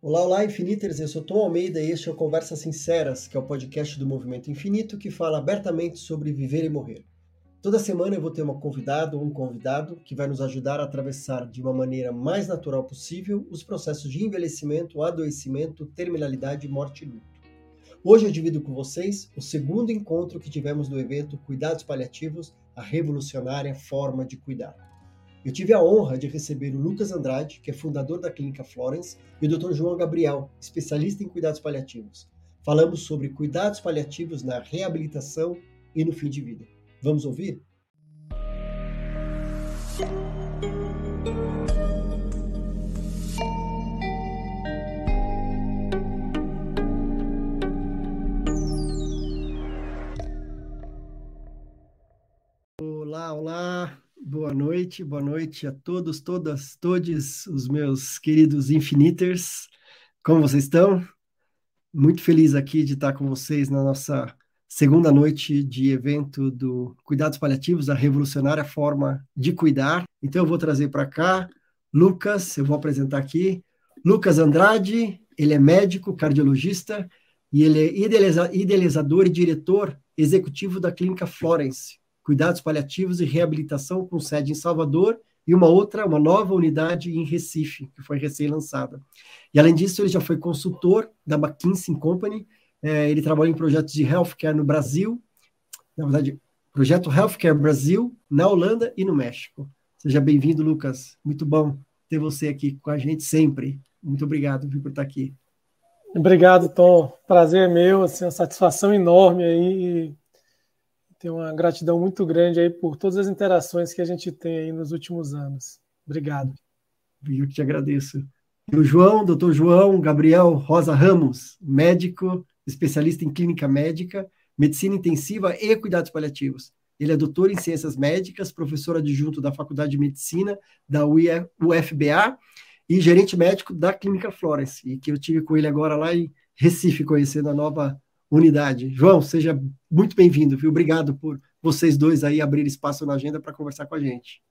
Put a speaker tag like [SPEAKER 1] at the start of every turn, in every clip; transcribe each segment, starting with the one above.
[SPEAKER 1] Olá, olá, Infiniters! Eu sou Tom Almeida e este é o Conversas Sinceras, que é o podcast do Movimento Infinito que fala abertamente sobre viver e morrer. Toda semana eu vou ter uma convidada ou um convidado que vai nos ajudar a atravessar de uma maneira mais natural possível os processos de envelhecimento, adoecimento, terminalidade, morte e luto. Hoje eu divido com vocês o segundo encontro que tivemos no evento Cuidados Paliativos, a revolucionária forma de cuidar. Eu tive a honra de receber o Lucas Andrade, que é fundador da Clínica Florence, e o Dr. João Gabriel, especialista em cuidados paliativos. Falamos sobre cuidados paliativos na reabilitação e no fim de vida. Vamos ouvir? Noite, boa noite a todos, todas, todos os meus queridos Infiniters. Como vocês estão? Muito feliz aqui de estar com vocês na nossa segunda noite de evento do Cuidados Paliativos, a revolucionária forma de cuidar. Então eu vou trazer para cá Lucas, eu vou apresentar aqui. Lucas Andrade, ele é médico, cardiologista e ele é idealizador e diretor executivo da Clínica Florence, cuidados paliativos e reabilitação com sede em Salvador e uma outra, uma nova unidade em Recife, que foi recém-lançada. E além disso, ele já foi consultor da McKinsey Company, é, ele trabalhou em projetos de healthcare no Brasil, na verdade, projeto Healthcare Brasil, na Holanda e no México. Seja bem-vindo, Lucas. Muito bom ter você aqui com a gente sempre. Muito obrigado por estar aqui.
[SPEAKER 2] Obrigado, Tom. Prazer é meu, assim, uma satisfação enorme aí tenho uma gratidão muito grande aí por todas as interações que a gente tem aí nos últimos anos. Obrigado.
[SPEAKER 1] Eu que te agradeço. E o João, doutor João Gabriel Rosa Ramos, médico, especialista em clínica médica, medicina intensiva e cuidados paliativos. Ele é doutor em ciências médicas, professor adjunto da Faculdade de Medicina da UFBA e gerente médico da Clínica Florence, e que eu tive com ele agora lá em Recife, conhecendo a nova unidade. João, seja muito bem-vindo, viu? Obrigado por vocês dois aí abrir espaço na agenda para conversar com a gente.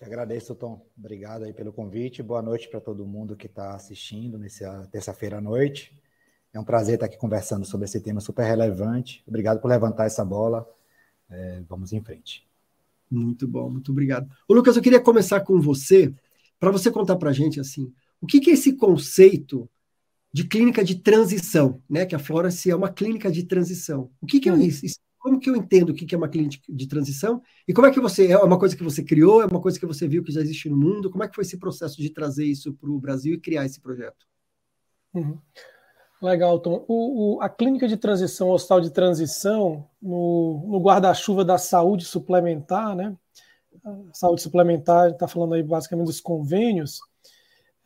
[SPEAKER 3] Eu agradeço, Tom. Obrigado aí pelo convite. Boa noite para todo mundo que está assistindo nessa terça-feira à noite. É um prazer estar aqui conversando sobre esse tema super relevante. Obrigado por levantar essa bola. É, vamos em frente.
[SPEAKER 1] Muito bom, muito obrigado. Ô, Lucas, eu queria começar com você, para você contar para a gente assim, o que, que é esse conceito de clínica de transição, né? Que a Florence é uma clínica de transição. O que, que é uhum. isso? Como que eu entendo o que, que é uma clínica de transição? E como é que você. É uma coisa que você criou? É uma coisa que você viu que já existe no mundo? Como é que foi esse processo de trazer isso para o Brasil e criar esse projeto?
[SPEAKER 2] Uhum. Legal, Tom. O, o, a clínica de transição, o hospital de transição, no, no guarda-chuva da saúde suplementar, né? A saúde suplementar, está falando aí basicamente dos convênios,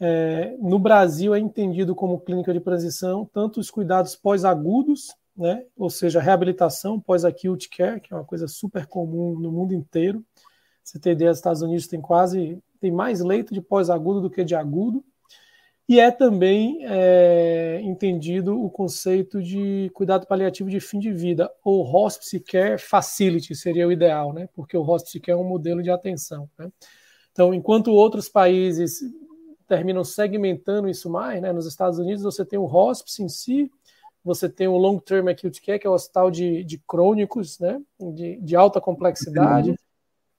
[SPEAKER 2] é, no Brasil é entendido como clínica de transição tanto os cuidados pós-agudos, né, ou seja, reabilitação pós-acute care, que é uma coisa super comum no mundo inteiro. Você tem ideia, os Estados Unidos tem quase tem mais leito de pós-agudo do que de agudo. E é também é, entendido o conceito de cuidado paliativo de fim de vida, ou hospice care facility seria o ideal, né? Porque o hospice care é um modelo de atenção. Né? Então, enquanto outros países terminam segmentando isso mais, né? Nos Estados Unidos você tem o hospice em si, você tem o long term acute care, que é o hospital de, de crônicos, né? De, de alta complexidade.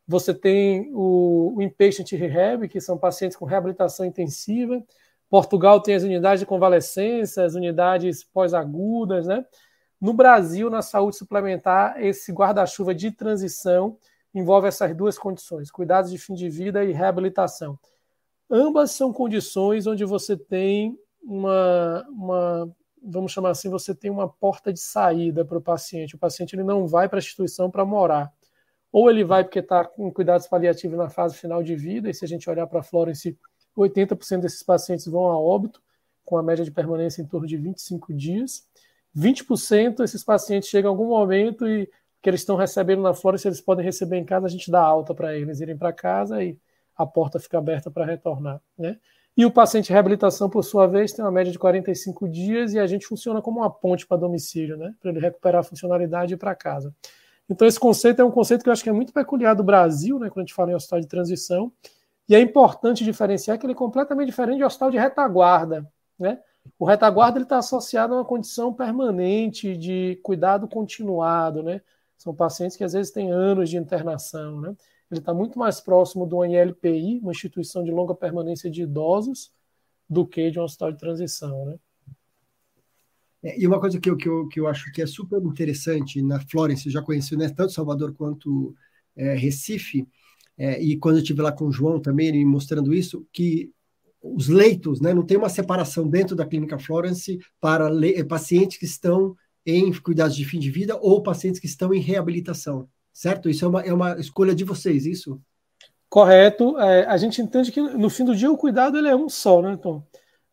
[SPEAKER 2] Você tem o, o inpatient rehab, que são pacientes com reabilitação intensiva. Portugal tem as unidades de convalescência, as unidades pós-agudas, né? No Brasil, na saúde suplementar, esse guarda-chuva de transição envolve essas duas condições: cuidados de fim de vida e reabilitação. Ambas são condições onde você tem uma, uma vamos chamar assim, você tem uma porta de saída para o paciente. O paciente ele não vai para a instituição para morar. Ou ele vai porque está com cuidados paliativos na fase final de vida, e se a gente olhar para a Florence, 80% desses pacientes vão a óbito, com a média de permanência em torno de 25 dias. 20% esses pacientes chegam em algum momento e que eles estão recebendo na Florence, eles podem receber em casa, a gente dá alta para eles irem para casa e a porta fica aberta para retornar. Né? E o paciente de reabilitação, por sua vez, tem uma média de 45 dias e a gente funciona como uma ponte para domicílio, né? para ele recuperar a funcionalidade e ir para casa. Então, esse conceito é um conceito que eu acho que é muito peculiar do Brasil, né, quando a gente fala em hospital de transição, e é importante diferenciar que ele é completamente diferente de hospital de retaguarda. né? O retaguarda está associado a uma condição permanente de cuidado continuado, né? São pacientes que às vezes têm anos de internação, né? Ele está muito mais próximo do ILPI, uma instituição de longa permanência de idosos, do que de um hospital de transição, né?
[SPEAKER 1] É, e uma coisa que eu, que, eu, que eu acho que é super interessante na Florence, já conheci né, tanto Salvador quanto é, Recife, é, e quando eu estive lá com o João também, ele mostrando isso, que os leitos, né, não tem uma separação dentro da clínica Florence para pacientes que estão em cuidados de fim de vida ou pacientes que estão em reabilitação, certo? Isso é uma, é uma escolha de vocês, isso?
[SPEAKER 2] Correto. É, a gente entende que no fim do dia o cuidado ele é um só, né, Tom?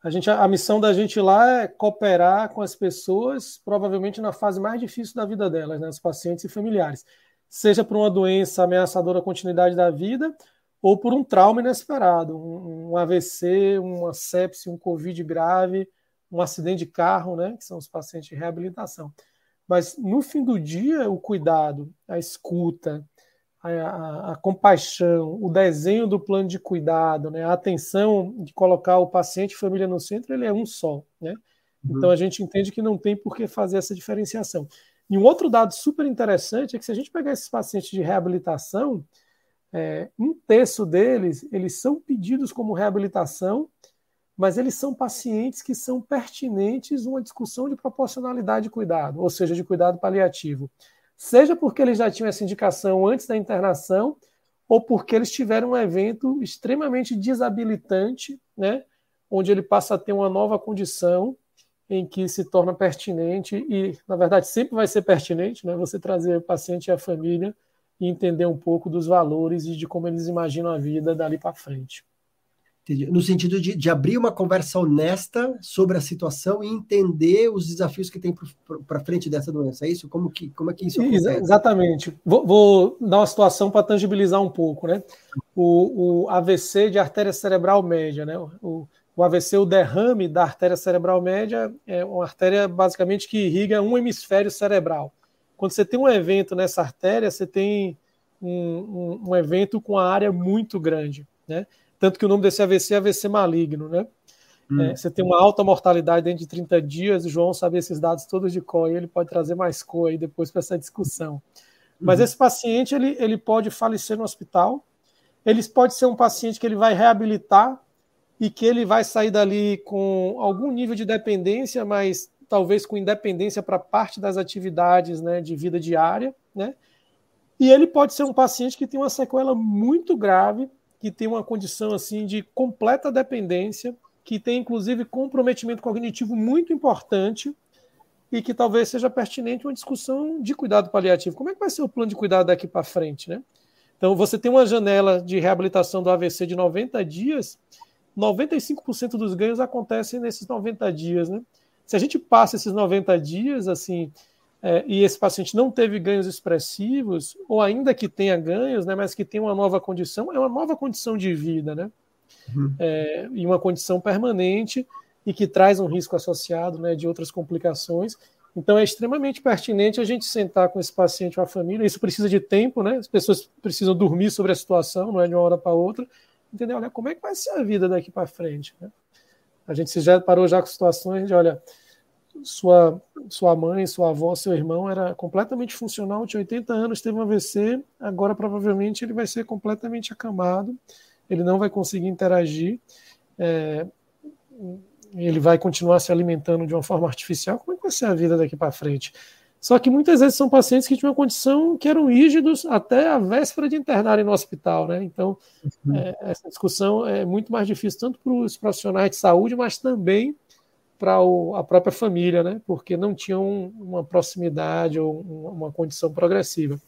[SPEAKER 2] A, gente, a missão da gente lá é cooperar com as pessoas, provavelmente na fase mais difícil da vida delas, né, os pacientes e familiares. Seja por uma doença ameaçadora à continuidade da vida, ou por um trauma inesperado, um, um AVC, uma sepse, um Covid grave, um acidente de carro, né, que são os pacientes de reabilitação. Mas no fim do dia, o cuidado, a escuta, a, a, a, compaixão, o desenho do plano de cuidado, né, a atenção de colocar o paciente e família no centro, ele é um só. Né? Uhum. Então a gente entende que não tem por que fazer essa diferenciação. E um outro dado super interessante é que se a gente pegar esses pacientes de reabilitação, é, um terço deles eles são pedidos como reabilitação, mas eles são pacientes que são pertinentes uma discussão de proporcionalidade de cuidado, ou seja, de cuidado paliativo. Seja porque eles já tinham essa indicação antes da internação, ou porque eles tiveram um evento extremamente desabilitante, né, onde ele passa a ter uma nova condição em que se torna pertinente e, na verdade, sempre vai ser pertinente, né, você trazer o paciente e a família e entender um pouco dos valores e de como eles imaginam a vida dali para frente.
[SPEAKER 1] No sentido de, de, abrir uma conversa honesta sobre a situação e entender os desafios que tem para frente dessa doença. É isso? Como que, como é que isso acontece?
[SPEAKER 2] Exatamente. Vou, vou dar uma situação para tangibilizar um pouco. Né? O, o, AVC de artéria cerebral média. Né? O, o AVC, o derrame da artéria cerebral média, é uma artéria basicamente que irriga um hemisfério cerebral. Quando você tem um evento nessa artéria, você tem um, um, um evento com a área muito grande. Né? Tanto que o nome desse AVC é AVC maligno, né? Hum. É, você tem uma alta mortalidade dentro de 30 dias, o João sabe esses dados todos de cor, e ele pode trazer mais cor aí depois para essa discussão. Mas uhum. esse paciente, ele, ele pode falecer no hospital, ele pode ser um paciente que ele vai reabilitar e que ele vai sair dali com algum nível de dependência, mas talvez com independência para parte das atividades né, de vida diária, né? E ele pode ser um paciente que tem uma sequela muito grave, que tem uma condição assim de completa dependência, que tem inclusive comprometimento cognitivo muito importante e que talvez seja pertinente uma discussão de cuidado paliativo. Como é que vai ser o plano de cuidado daqui para frente, né? Então, você tem uma janela de reabilitação do AVC de 90 dias, 95% dos ganhos acontecem nesses 90 dias, né? Se a gente passa esses 90 dias, assim, é, e esse paciente não teve ganhos expressivos, ou ainda que tenha ganhos, né, mas que tem uma nova condição, é uma nova condição de vida, né? Uhum. É, e uma condição permanente e que traz um risco associado né, de outras complicações. Então é extremamente pertinente a gente sentar com esse paciente ou a família. Isso precisa de tempo, né? As pessoas precisam dormir sobre a situação, não é de uma hora para outra. Entendeu? Olha, como é que vai ser a vida daqui para frente? Né? A gente já parou já com situações de, olha, sua, sua mãe, sua avó, seu irmão era completamente funcional, tinha 80 anos, teve um AVC, agora provavelmente ele vai ser completamente acamado, ele não vai conseguir interagir, é, ele vai continuar se alimentando de uma forma artificial. Como é que vai ser a vida daqui para frente? Só que muitas vezes são pacientes que tinham uma condição que eram rígidos até a véspera de internarem no hospital, né? Então, uhum. é, essa discussão é muito mais difícil tanto para os profissionais de saúde, mas também para a própria família, né? porque não tinham uma proximidade ou uma condição progressiva.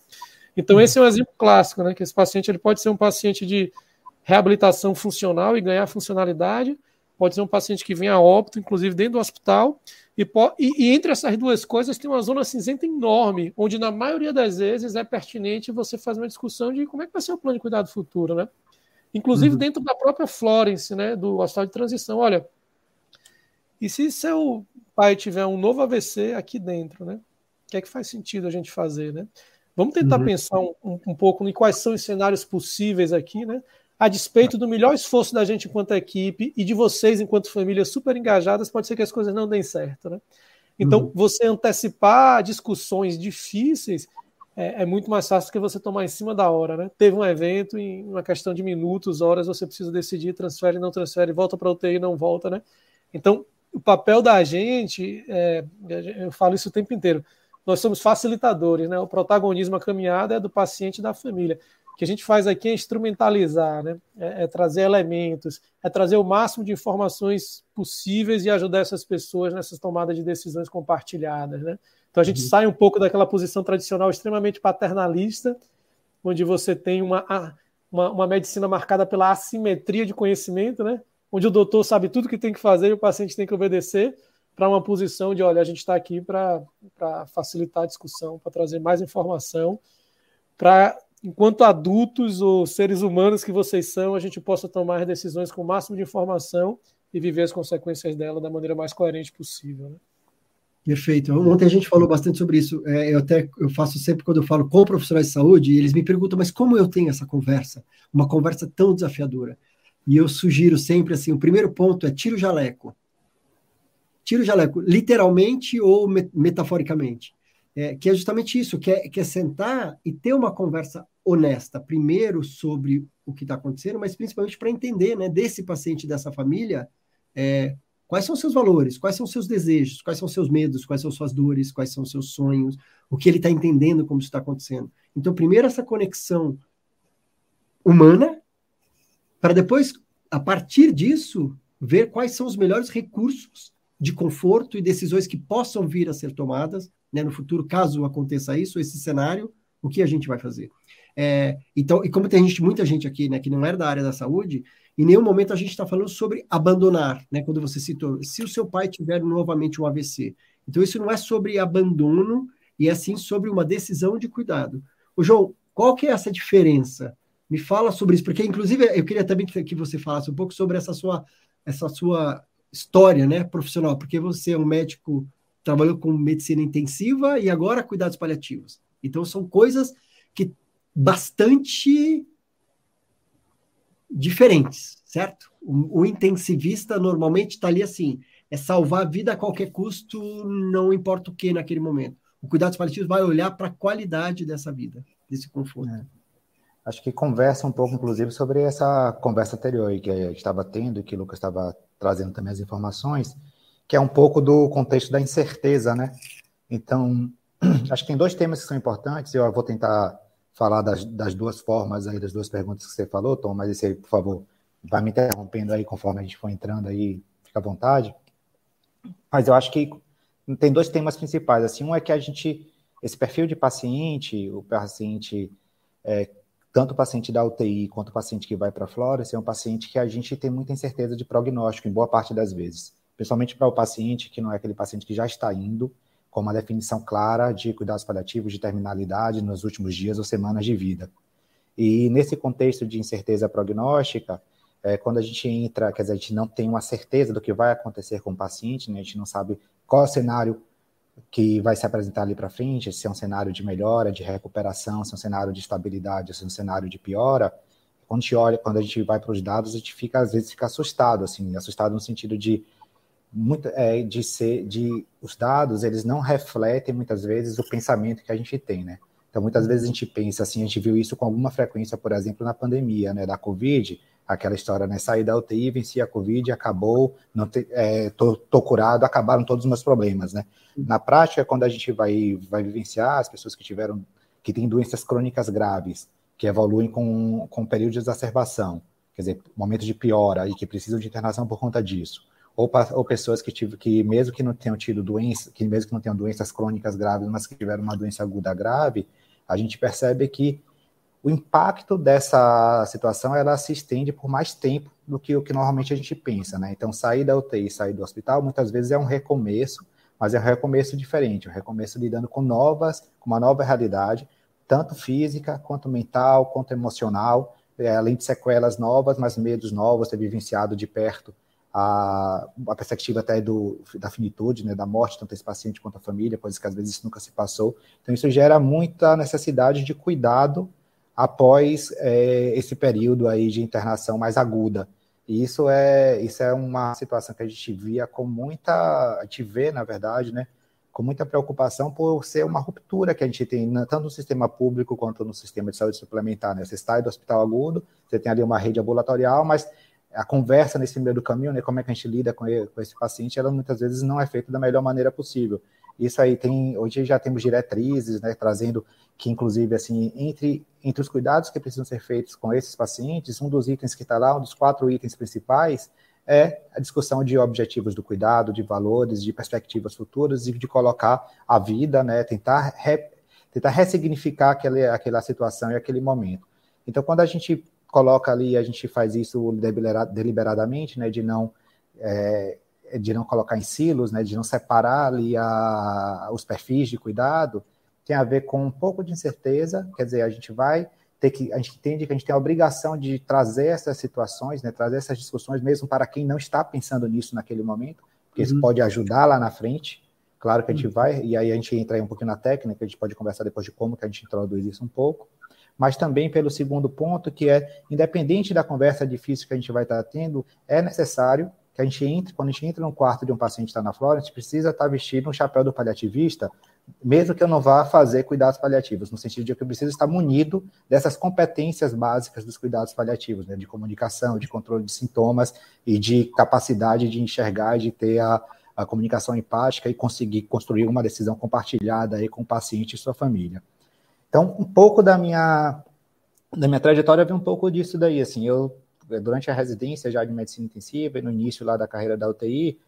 [SPEAKER 2] Então, esse é um exemplo clássico, né? que esse paciente ele pode ser um paciente de reabilitação funcional e ganhar funcionalidade, pode ser um paciente que vem a óbito, inclusive dentro do hospital, e, e, e, entre essas duas coisas tem uma zona cinzenta enorme, onde na maioria das vezes é pertinente você fazer uma discussão de como é que vai ser o plano de cuidado futuro, né? Inclusive uhum. dentro da própria Florence, né, do hospital de transição. Olha, e se seu pai tiver um novo AVC aqui dentro, né? O que é que faz sentido a gente fazer, né? Vamos tentar uhum. pensar um, um, pouco em quais são os cenários possíveis aqui, né? a despeito do melhor esforço da gente enquanto equipe e de vocês enquanto família super engajadas, pode ser que as coisas não deem certo, né? Então, uhum. você antecipar discussões difíceis é, é, muito mais fácil do que você tomar em cima da hora, né? Teve um evento, em uma questão de minutos, horas, você precisa decidir, transfere, não transfere, volta para a UTI, não volta, né? Então, o papel da gente, é, eu falo isso o tempo inteiro, nós somos facilitadores, né? O protagonismo, a caminhada é do paciente e da família. O que a gente faz aqui é instrumentalizar, né? É, é, trazer elementos, é trazer o máximo de informações possíveis e ajudar essas pessoas nessas tomadas de decisões compartilhadas, né? Então a gente uhum. sai um pouco daquela posição tradicional extremamente paternalista, onde você tem uma, uma, uma medicina marcada pela assimetria de conhecimento, né? Onde o doutor sabe tudo que tem que fazer e o paciente tem que obedecer para uma posição de, olha, a gente está aqui para facilitar a discussão, para trazer mais informação, para, enquanto adultos ou seres humanos que vocês são, a gente possa tomar decisões com o máximo de informação e viver as consequências dela da maneira mais coerente possível. Né?
[SPEAKER 1] Perfeito. Ontem a gente falou bastante sobre isso. É, eu até eu faço sempre quando eu falo com profissionais de saúde, eles me perguntam, mas como eu tenho essa conversa? Uma conversa tão desafiadora. E eu sugiro sempre assim: o primeiro ponto é tira o jaleco tira o jaleco, literalmente ou metaforicamente. É, que é justamente isso, que é, que é sentar e ter uma conversa honesta, primeiro sobre o que está acontecendo, mas principalmente para entender né, desse paciente, dessa família, é, quais são seus valores, quais são seus desejos, quais são seus medos, quais são suas dores, quais são seus sonhos, o que ele está entendendo como isso está acontecendo. Então, primeiro essa conexão humana, para depois, a partir disso, ver quais são os melhores recursos de conforto e decisões que possam vir a ser tomadas né, no futuro, caso aconteça isso, esse cenário, o que a gente vai fazer. É, então, e como tem gente, muita gente aqui né, que não é da área da saúde, em nenhum momento a gente está falando sobre abandonar, né? Quando você citou, se o seu pai tiver novamente um AVC. Então, isso não é sobre abandono, e é sim sobre uma decisão de cuidado. O João, qual que é essa diferença? Me fala sobre isso, porque inclusive eu queria também que, você falasse um pouco sobre essa sua, essa sua história né, profissional, porque você é um médico, trabalhou com medicina intensiva e agora cuidados paliativos. Então, são coisas que bastante diferentes, certo? O, o intensivista normalmente está ali assim, é salvar a vida a qualquer custo, não importa o que naquele momento. O cuidados paliativos vai olhar para a qualidade dessa vida, desse conforto. É.
[SPEAKER 3] Acho que conversa um pouco, inclusive, sobre essa conversa anterior que a gente estava tendo e que o Lucas estava trazendo também as informações, que é um pouco do contexto da incerteza, né? Então, acho que tem dois temas que são importantes, eu vou tentar falar das, das duas formas aí, das duas perguntas que você falou, Tom, mas esse aí, por favor, vai me interrompendo aí conforme a gente for entrando aí, fica à vontade. Mas eu acho que tem dois temas principais, assim, um é que a gente, esse perfil de paciente, o paciente é, tanto o paciente da UTI quanto o paciente que vai para a Flores é um paciente que a gente tem muita incerteza de prognóstico, em boa parte das vezes. Principalmente para o paciente que não é aquele paciente que já está indo com uma definição clara de cuidados paliativos de terminalidade nos últimos dias ou semanas de vida. E nesse contexto de incerteza prognóstica, é, quando a gente entra, quer dizer, a gente não tem uma certeza do que vai acontecer com o paciente, né, a gente não sabe qual é cenário que vai se apresentar ali para frente, se é um cenário de melhora, de recuperação, se é um cenário de estabilidade, se é um cenário de piora, quando a gente olha, quando a gente vai para os dados, a gente fica às vezes fica assustado, assim, assustado no sentido de muito é, de ser de os dados eles não refletem muitas vezes o pensamento que a gente tem, né? Então muitas vezes a gente pensa assim, a gente viu isso com alguma frequência, por exemplo, na pandemia, né, da Covid, aquela história, né? Saí da UTI, venci a Covid, acabou, não te, é, tô, tô, curado, acabaram todos os meus problemas, né? Na prática, quando a gente vai, vai vivenciar as pessoas que tiveram, que têm doenças crônicas graves, que evoluem com, com período de exacerbação, quer dizer, momento de piora e que precisam de internação por conta disso, ou, ou pessoas que, tive, que mesmo que não tenham tido doença, que mesmo que não tenham doenças crônicas graves, mas que tiveram uma doença aguda grave, a gente percebe que o impacto dessa situação ela se estende por mais tempo do que o que normalmente a gente pensa, né? Então, sair da UTI, sair do hospital, muitas vezes é um recomeço, mas é um recomeço diferente, um recomeço lidando com novas, com uma nova realidade, tanto física, quanto mental, quanto emocional, é, além de sequelas novas, mas medos novos, ter vivenciado de perto a, a perspectiva até do, da finitude, né, da morte, tanto esse paciente quanto a família, coisas que às vezes nunca se passou. Então, isso gera muita necessidade de cuidado após é, esse período aí de internação mais aguda. E isso é, isso é uma situação que a gente via com muita, a gente vê, na verdade, né, com muita preocupação por ser uma ruptura que a gente tem, tanto no sistema público quanto no sistema de saúde suplementar. Né? Você sai do hospital agudo, você tem ali uma rede ambulatorial, mas a conversa nesse meio do caminho, né, como é que a gente lida com, ele, com esse paciente, ela muitas vezes não é feita da melhor maneira possível. Isso aí tem, hoje já temos diretrizes, né, trazendo que inclusive assim, entre entre os cuidados que precisam ser feitos com esses pacientes, um dos itens que está lá, um dos quatro itens principais, é a discussão de objetivos do cuidado, de valores, de perspectivas futuras e de colocar a vida, né, tentar, re, tentar ressignificar aquele, aquela situação e aquele momento. Então, quando a gente coloca ali, a gente faz isso deliberadamente, né, de não é, de não colocar em silos, né, de não separar ali a, os perfis de cuidado, tem a ver com um pouco de incerteza, quer dizer, a gente vai ter que, a gente entende que a gente tem a obrigação de trazer essas situações, né, trazer essas discussões mesmo para quem não está pensando nisso naquele momento, porque uhum. isso pode ajudar lá na frente. Claro que a gente uhum. vai, e aí a gente entra aí um pouquinho na técnica, a gente pode conversar depois de como que a gente introduz isso um pouco, mas também pelo segundo ponto, que é, independente da conversa difícil que a gente vai estar tendo, é necessário que a gente entre, quando a gente entra no quarto de um paciente que está na flora, a gente precisa estar vestido um chapéu do paliativista mesmo que eu não vá fazer cuidados paliativos, no sentido de que eu preciso estar munido dessas competências básicas dos cuidados paliativos, né, de comunicação, de controle de sintomas e de capacidade de enxergar de ter a, a comunicação empática e conseguir construir uma decisão compartilhada aí com o paciente e sua família. Então, um pouco da minha da minha trajetória vem um pouco disso daí, assim, eu durante a residência já de medicina intensiva e no início lá da carreira da UTI,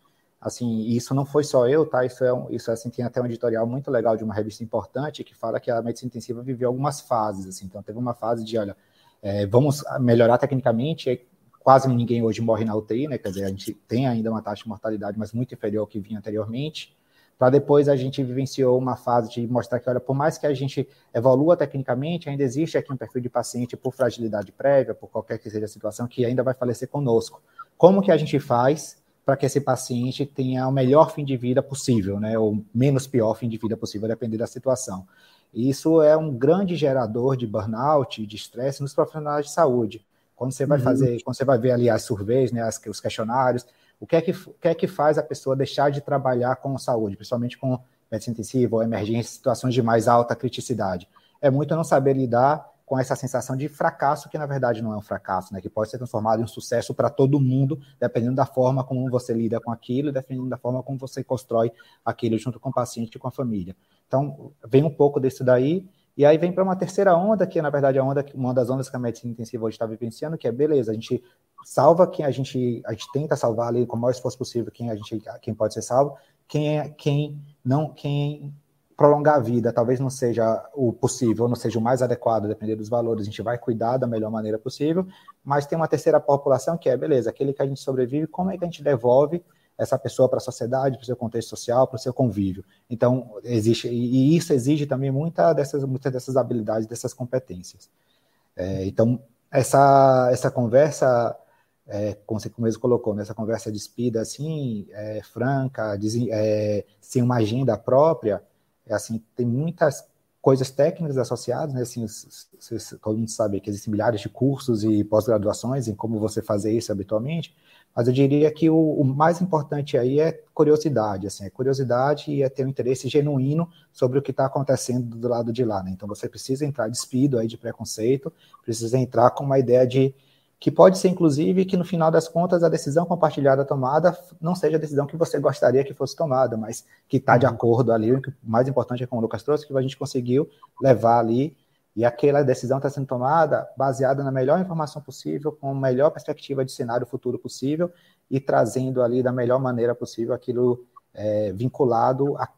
[SPEAKER 3] assim, isso não foi só eu, tá? Isso é um, isso assim tem até um editorial muito legal de uma revista importante que fala que a medicina intensiva viveu algumas fases, assim. Então teve uma fase de, olha, é, vamos melhorar tecnicamente, quase ninguém hoje morre na UTI, né? Quer dizer, a gente tem ainda uma taxa de mortalidade, mas muito inferior ao que vinha anteriormente. Para depois a gente vivenciou uma fase de mostrar que, olha, por mais que a gente evolua tecnicamente, ainda existe aqui um perfil de paciente por fragilidade prévia, por qualquer que seja a situação, que ainda vai falecer conosco. Como que a gente faz para que esse paciente tenha o melhor fim de vida possível, né, ou menos pior fim de vida possível, dependendo da situação. Isso é um grande gerador de burnout, de estresse nos profissionais de saúde. Quando você vai uhum. fazer, quando você vai ver ali as surveys, né, as, os questionários, o que, é que, o que é que faz a pessoa deixar de trabalhar com saúde, principalmente com medicina intensiva ou emergência, situações de mais alta criticidade? É muito não saber lidar com essa sensação de fracasso, que na verdade não é um fracasso, né? que pode ser transformado em um sucesso para todo mundo, dependendo da forma como você lida com aquilo, dependendo da forma como você constrói aquilo junto com o paciente e com a família. Então, vem um pouco disso daí, e aí vem para uma terceira onda, que na verdade é onda, uma das ondas que a medicina intensiva hoje está vivenciando, que é beleza, a gente salva quem a gente, a gente tenta salvar ali com o maior esforço possível quem a gente, quem pode ser salvo, quem é quem não, quem prolongar a vida talvez não seja o possível, não seja o mais adequado, dependendo dos valores, a gente vai cuidar da melhor maneira possível, mas tem uma terceira população que é, beleza, aquele que a gente sobrevive, como é que a gente devolve essa pessoa para a sociedade, para o seu contexto social, para o seu convívio. Então, existe, e isso exige também muita dessas, muitas dessas habilidades, dessas competências. É, então, essa, essa conversa, é, como você mesmo colocou, nessa conversa despida, assim, é, franca, é, sem uma agenda própria, é assim, tem muitas coisas técnicas associadas, né? Assim, todo mundo sabe que existem milhares de cursos e pós-graduações em como você fazer isso habitualmente, mas eu diria que o, o, mais importante aí é curiosidade, assim, é curiosidade e é ter um interesse genuíno sobre o que está acontecendo do lado de lá, né? Então você precisa entrar despido aí de preconceito, precisa entrar com uma ideia de que pode ser, inclusive, que no final das contas a decisão compartilhada tomada não seja a decisão que você gostaria que fosse tomada, mas que está de uhum. acordo ali. O mais importante é como o Lucas trouxe, que a gente conseguiu levar ali e aquela decisão está sendo tomada baseada na melhor informação possível, com a melhor perspectiva de cenário futuro possível e trazendo ali da melhor maneira possível aquilo é, vinculado à,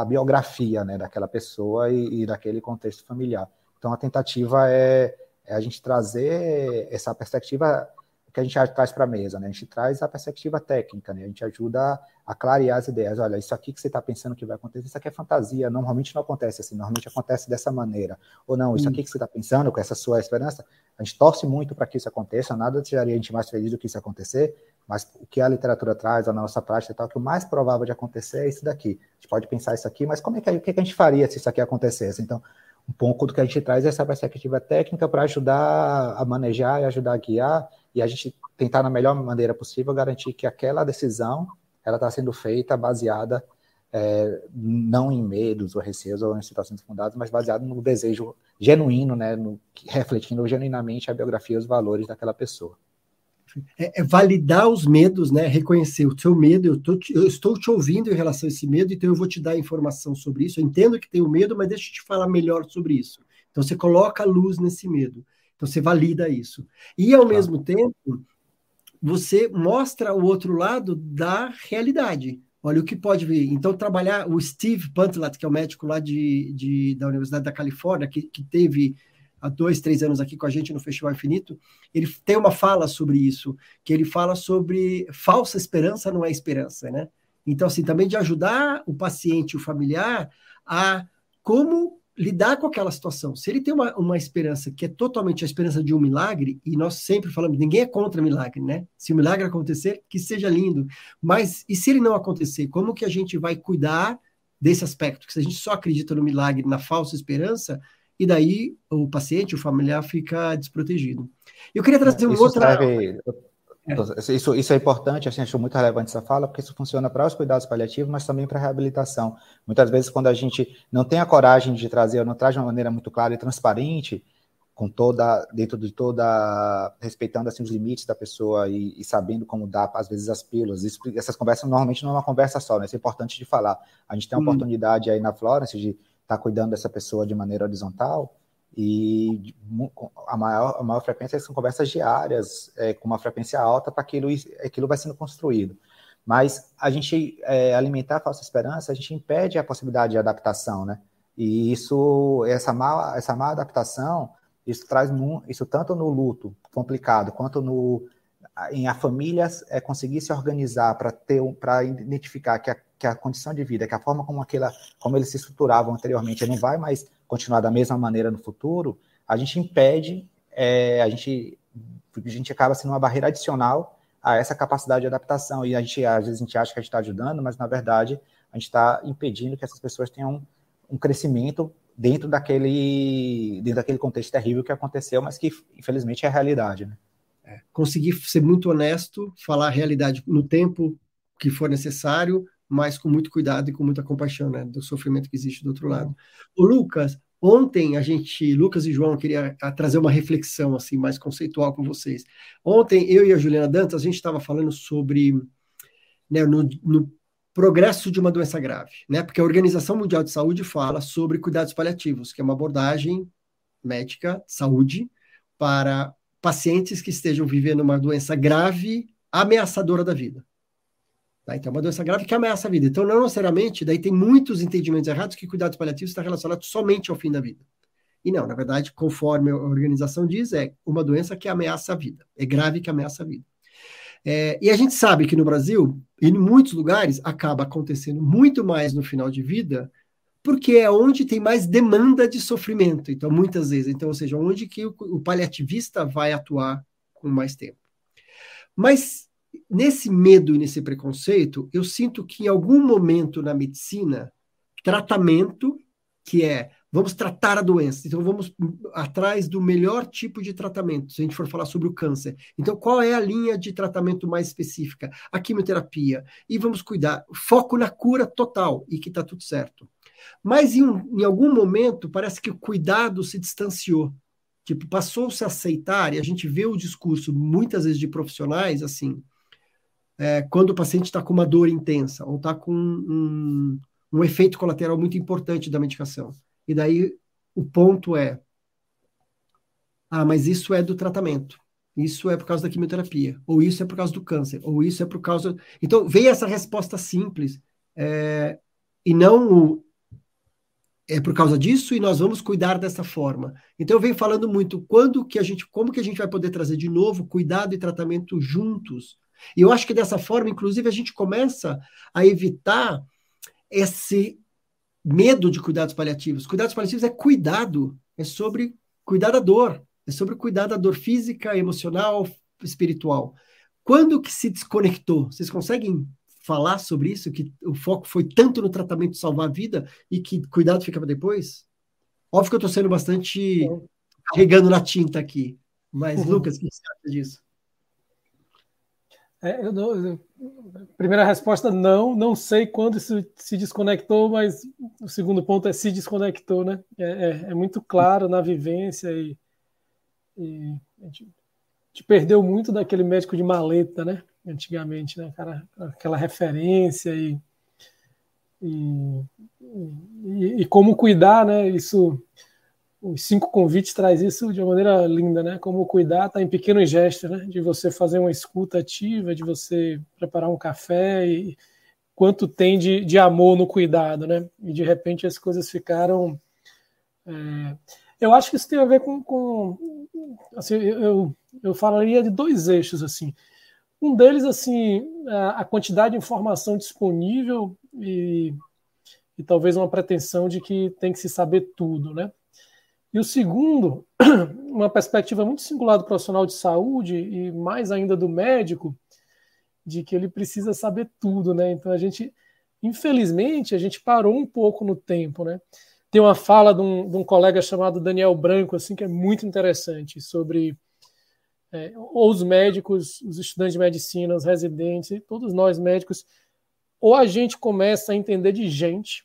[SPEAKER 3] à, biografia né, daquela pessoa e, e daquele contexto familiar. Então a tentativa é é a gente trazer essa perspectiva que a gente traz para a mesa, né? A gente traz a perspectiva técnica, né? A gente ajuda a clarear as ideias. Olha, isso aqui que você está pensando que vai acontecer, isso aqui é fantasia, normalmente não acontece assim, normalmente acontece dessa maneira. Ou não, isso aqui que você está pensando, com essa sua esperança, a gente torce muito para que isso aconteça, nada deixaria a gente mais feliz do que isso acontecer, mas o que a literatura traz, a nossa prática e tal, que o mais provável de acontecer é isso daqui. A gente pode pensar isso aqui, mas como é que, o que a gente faria se isso aqui acontecesse? Então, um pouco do que a gente traz é essa perspectiva técnica para ajudar a manejar e ajudar a guiar e a gente tentar na melhor maneira possível garantir que aquela decisão ela está sendo feita baseada é, não em medos ou receios ou em situações fundadas, mas baseado no desejo genuíno, né, no, refletindo genuinamente a biografia e os valores daquela pessoa.
[SPEAKER 1] É, é, validar os medos, né? Reconhecer o seu medo. Eu, tô, eu, estou te ouvindo em relação a esse medo, então eu vou te dar informação sobre isso. Eu entendo que tenho medo, mas deixa eu te falar melhor sobre isso. Então você coloca a luz nesse medo. Então você valida isso. E ao mesmo tempo, você mostra o outro lado da realidade. Olha o que pode vir. Então, trabalhar o Steve Pantlat, que é o médico lá de, de da Universidade da Califórnia, que, que teve há dois, três anos aqui com a gente no Festival Infinito, ele tem uma fala sobre isso, que ele fala sobre falsa esperança não é esperança, né? Então, assim, também de ajudar o paciente, o familiar, a como lidar com aquela situação. Se ele tem uma, uma esperança que é totalmente a esperança de um milagre, e nós sempre falamos, ninguém é contra milagre, né? Se o milagre acontecer, que seja lindo. Mas e se ele não acontecer, como que a gente vai cuidar desse aspecto? Que se a gente só acredita no milagre, na falsa esperança, e daí o paciente, o familiar fica desprotegido. Eu queria trazer um outro.
[SPEAKER 3] Serve, é. Isso, isso é importante, assim, acho muito relevante essa fala, porque isso funciona para os cuidados paliativos, mas também para a reabilitação. Muitas vezes, quando a gente não tem a coragem de trazer, ou não traz de uma maneira muito clara e transparente, com toda, dentro de toda, respeitando assim, os limites da pessoa e, e sabendo como dar, às vezes, as pílulas. Isso, essas conversas normalmente não é uma conversa só, né? Isso é importante de falar. A gente tem a hum. oportunidade aí na Florence de estar tá cuidando dessa pessoa de maneira horizontal, e a maior, a maior frequência são conversas diárias, é, com uma frequência alta, para aquilo, aquilo vai sendo construído. Mas a gente é, alimentar a falsa esperança, a gente impede a possibilidade de adaptação, né? E isso, essa má, essa má adaptação, isso traz isso tanto no luto complicado quanto no em a família é, conseguir se organizar para ter para identificar que a, que a condição de vida, que a forma como aquela como eles se estruturavam anteriormente não vai mais continuar da mesma maneira no futuro, a gente impede, é, a, gente, a gente acaba sendo uma barreira adicional a essa capacidade de adaptação. E a gente, às vezes, a gente acha que a gente está ajudando, mas, na verdade, a gente está impedindo que essas pessoas tenham um crescimento dentro daquele, dentro daquele contexto terrível que aconteceu, mas que, infelizmente, é a realidade. Né?
[SPEAKER 1] É, conseguir ser muito honesto, falar a realidade no tempo que for necessário, mas com muito cuidado e com muita compaixão, né, do sofrimento que existe do outro lado. O Lucas, ontem a gente, Lucas e João, queria ah, trazer uma reflexão assim mais conceitual com vocês. Ontem eu e a Juliana Dantas a gente estava falando sobre né, no, no progresso de uma doença grave, né? Porque a Organização Mundial de Saúde fala sobre cuidados paliativos, que é uma abordagem médica, saúde, para pacientes que estejam vivendo uma doença grave, ameaçadora da vida. Tá? Então, é uma doença grave que ameaça a vida. Então, não necessariamente, daí tem muitos entendimentos errados que cuidados paliativos está relacionado somente ao fim da vida. E não, na verdade, conforme a organização diz, é uma doença que ameaça a vida. É grave que ameaça a vida. É, e a gente sabe que no Brasil, e em muitos lugares, acaba acontecendo muito mais no final de vida, porque é onde tem mais demanda de sofrimento. Então, muitas vezes, então, ou seja, onde que o, o paliativista vai atuar com mais tempo. Mas nesse medo e nesse preconceito, eu sinto que em algum momento na medicina, tratamento, que é vamos tratar a doença, então vamos atrás do melhor tipo de tratamento, se a gente for falar sobre o câncer. Então, qual é a linha de tratamento mais específica? A quimioterapia. E vamos cuidar, foco na cura total e que está tudo certo. Mas em, em algum momento, parece que o cuidado se distanciou. Tipo, passou-se a aceitar, e a gente vê o discurso muitas vezes de profissionais assim é, quando o paciente está com uma dor intensa ou está com um, um efeito colateral muito importante da medicação. E daí o ponto é: ah, mas isso é do tratamento. Isso é por causa da quimioterapia, ou isso é por causa do câncer, ou isso é por causa. Então, vem essa resposta simples, é, e não o, é por causa disso e nós vamos cuidar dessa forma. Então eu venho falando muito quando que a gente, como que a gente vai poder trazer de novo cuidado e tratamento juntos e eu acho que dessa forma, inclusive, a gente começa a evitar esse medo de cuidados paliativos. Cuidados paliativos é cuidado, é sobre cuidar da dor, é sobre cuidar da dor física, emocional, espiritual. Quando que se desconectou? Vocês conseguem falar sobre isso? Que o foco foi tanto no tratamento salvar a vida e que cuidado fica para depois? Óbvio que eu estou sendo bastante carregando na tinta aqui. Mas, uhum. Lucas, o que você acha disso?
[SPEAKER 2] É, eu não, primeira resposta, não. Não sei quando isso se desconectou, mas o segundo ponto é se desconectou, né? É, é, é muito claro na vivência e, e a, gente, a, gente, perdeu muito daquele médico de maleta, né? Antigamente, né? Cara, aquela referência e, e, e, e como cuidar, né? Isso os cinco convites traz isso de uma maneira linda, né? Como cuidar está em pequenos gestos, né? De você fazer uma escuta ativa, de você preparar um café e quanto tem de, de amor no cuidado, né? E de repente as coisas ficaram. É... Eu acho que isso tem a ver com, com assim, eu, eu falaria de dois eixos assim. Um deles assim a quantidade de informação disponível e, e talvez uma pretensão de que tem que se saber tudo, né? E o segundo, uma perspectiva muito singular do profissional de saúde e mais ainda do médico, de que ele precisa saber tudo, né? Então a gente, infelizmente, a gente parou um pouco no tempo, né? Tem uma fala de um, de um colega chamado Daniel Branco, assim, que é muito interessante sobre é, ou os médicos, os estudantes de medicina, os residentes, todos nós médicos, ou a gente começa a entender de gente,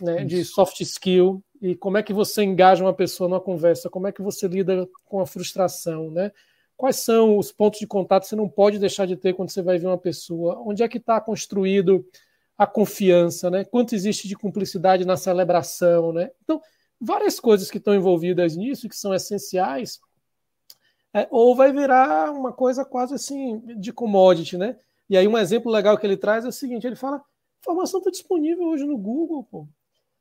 [SPEAKER 2] né, de soft skill, e como é que você engaja uma pessoa numa conversa, como é que você lida com a frustração, né? Quais são os pontos de contato que você não pode deixar de ter quando você vai ver uma pessoa? Onde é que está construído a confiança, né? Quanto existe de cumplicidade na celebração, né? Então, várias coisas que estão envolvidas nisso, que são essenciais, é, ou vai virar uma coisa quase assim de commodity, né? E aí um exemplo legal que ele traz é o seguinte, ele fala, informação está disponível hoje no Google, pô.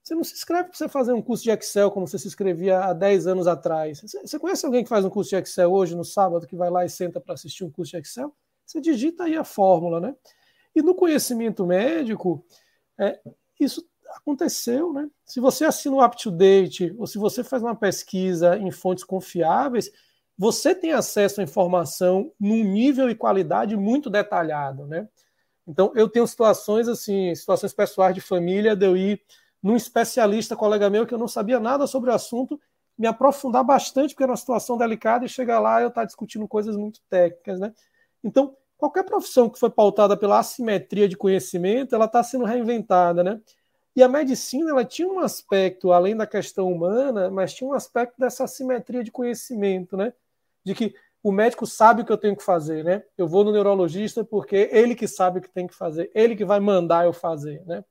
[SPEAKER 2] Você não se inscreve para você fazer um curso de Excel como você se inscrevia há 10 anos atrás. Você conhece alguém que faz um curso de Excel hoje, no sábado, que vai lá e senta para assistir um curso de Excel? Você digita aí a fórmula, né? E no conhecimento médico, é, isso aconteceu, né? Se você assina o UpToDate ou se você faz uma pesquisa em fontes confiáveis, você tem acesso à informação num nível e qualidade muito detalhado, né? Então, eu tenho situações assim, situações pessoais de família, de eu ir num especialista, colega meu, que eu não sabia nada sobre o assunto, me aprofundar bastante, porque era uma situação delicada, e chegar lá eu estar discutindo coisas muito técnicas, né? Então, qualquer profissão que foi pautada pela assimetria de conhecimento, ela está sendo reinventada, né? E a medicina, ela tinha um aspecto, além da questão humana, mas tinha um aspecto dessa assimetria de conhecimento, né? De que o médico sabe o que eu tenho que fazer, né? Eu vou no neurologista porque ele que sabe o que tem que fazer, ele que vai mandar eu fazer, né?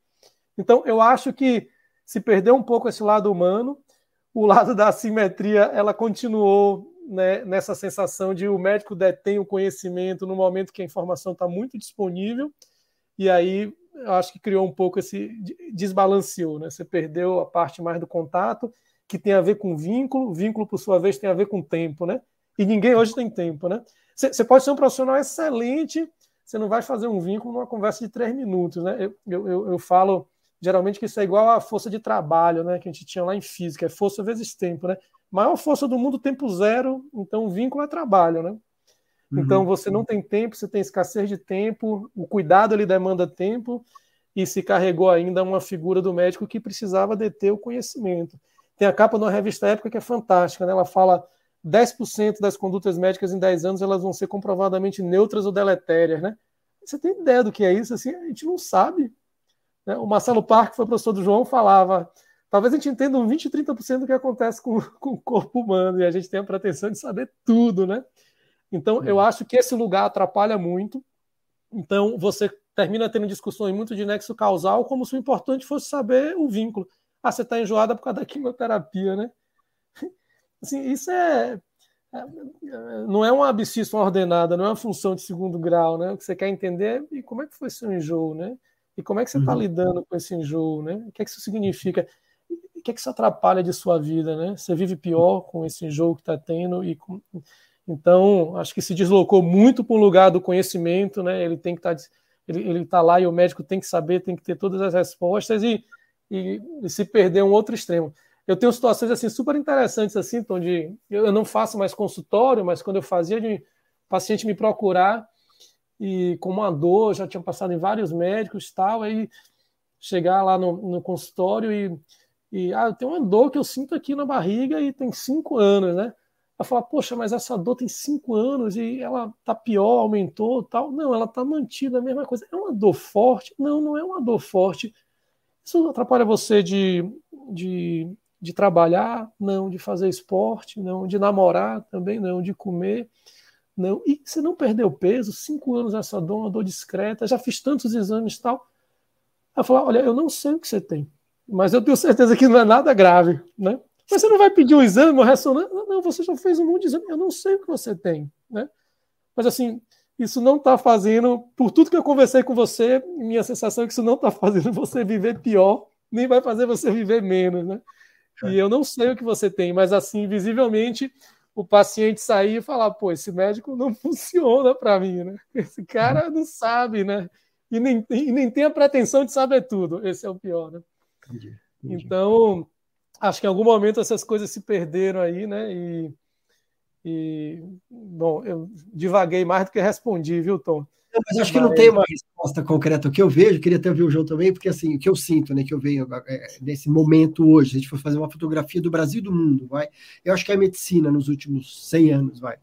[SPEAKER 2] Então, eu acho que se perdeu um pouco esse lado humano, o lado da assimetria, ela continuou né, nessa sensação de o médico detém o conhecimento no momento que a informação está muito disponível, e aí eu acho que criou um pouco esse desbalanceou, né? Você perdeu a parte mais do contato, que tem a ver com vínculo, vínculo, por sua vez, tem a ver com tempo, né? E ninguém hoje tem tempo, né? Você pode ser um profissional excelente, você não vai fazer um vínculo numa conversa de três minutos, né? Eu, eu, eu falo geralmente que isso é igual à força de trabalho, né, que a gente tinha lá em física, é força vezes tempo, né? Maior força do mundo, tempo zero, então o vínculo é trabalho, né? Uhum. Então você não tem tempo, você tem escassez de tempo, o cuidado ele demanda tempo e se carregou ainda uma figura do médico que precisava deter o conhecimento. Tem a capa de uma revista época que é fantástica, né? Ela fala 10% das condutas médicas em 10 anos elas vão ser comprovadamente neutras ou deletérias, né? Você tem ideia do que é isso? Assim, a gente não sabe. Né? O Marcelo Parque, que foi professor do João, falava: talvez a gente entenda um 20, 30% do que acontece com, com o corpo humano, e a gente tem a pretensão de saber tudo, né? Então, eu acho que esse lugar atrapalha muito. Então, você termina tendo discussões muito de nexo causal, como se o importante fosse saber o vínculo. Ah, você está enjoada por causa da quimioterapia, né? Assim, isso é, é, não é uma abscissa ordenada, não é uma função de segundo grau, né? O que você quer entender é como é que foi seu enjoo, né? E como é que você está uhum. lidando com esse enjoo, né? O que é que isso significa? O que é que isso atrapalha de sua vida, né? Você vive pior com esse enjoo que está tendo e com... então acho que se deslocou muito para um lugar do conhecimento, né? Ele tem que estar tá, ele, ele tá lá e o médico tem que saber, tem que ter todas as respostas e, e, e se perder um outro extremo. Eu tenho situações assim super interessantes assim, onde eu não faço mais consultório, mas quando eu fazia de paciente me procurar e com uma dor, já tinha passado em vários médicos tal, aí chegar lá no, no consultório e E ah, eu tenho uma dor que eu sinto aqui na barriga e tem cinco anos, né? Ela fala, poxa, mas essa dor tem cinco anos e ela tá pior, aumentou tal. Não, ela tá mantida, a mesma coisa. É uma dor forte? Não, não é uma dor forte. Isso atrapalha você de, de, de trabalhar? Não. De fazer esporte? Não. De namorar? Também não. De comer? Não. E você não perdeu peso? Cinco anos essa dor, uma dor discreta, já fiz tantos exames e tal. Ela fala, olha, eu não sei o que você tem, mas eu tenho certeza que não é nada grave, né? Mas você não vai pedir um exame, uma ressonância? Não, você já fez um monte de exame. Eu não sei o que você tem, né? Mas assim, isso não está fazendo, por tudo que eu conversei com você, minha sensação é que isso não está fazendo você viver pior, nem vai fazer você viver menos, né? E é. eu não sei o que você tem, mas assim, visivelmente, o paciente sair e falar, pô, esse médico não funciona para mim, né? Esse cara não sabe, né? E nem, e nem tem a pretensão de saber tudo. Esse é o pior, né? Entendi, entendi. Então, acho que em algum momento essas coisas se perderam aí, né? E, e bom, eu divaguei mais do que respondi, viu, Tom?
[SPEAKER 1] Mas acho que não tem uma resposta concreta. O que eu vejo, queria até ver o João também, porque assim, o que eu sinto, né, que eu venho é, nesse momento hoje, a gente for fazer uma fotografia do Brasil e do mundo, vai. Eu acho que a medicina nos últimos 100 anos, vai,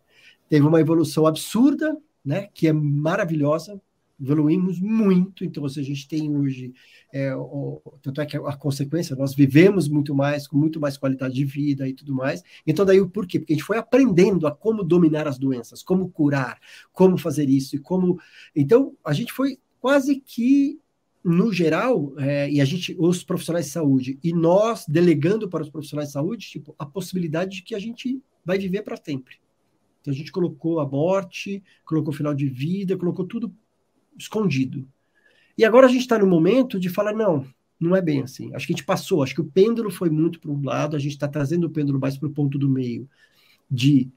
[SPEAKER 1] teve uma evolução absurda, né, que é maravilhosa, evoluímos muito, então seja, a gente tem hoje, é, o, tanto é que a, consequência, nós vivemos muito mais, com muito mais qualidade de vida e tudo mais, então daí o porquê? Porque a gente foi aprendendo a como dominar as doenças, como curar, como fazer isso, e como, então a gente foi quase que no geral, é, e a gente, os profissionais de saúde, e nós delegando para os profissionais de saúde, tipo, a possibilidade de que a gente vai viver para sempre. Então a gente colocou a morte, colocou o final de vida, colocou tudo escondido. E agora a gente está no momento de falar, não, não é bem assim. Acho que a gente passou, acho que o pêndulo foi muito para um lado, a gente está trazendo o pêndulo mais para o ponto do meio, de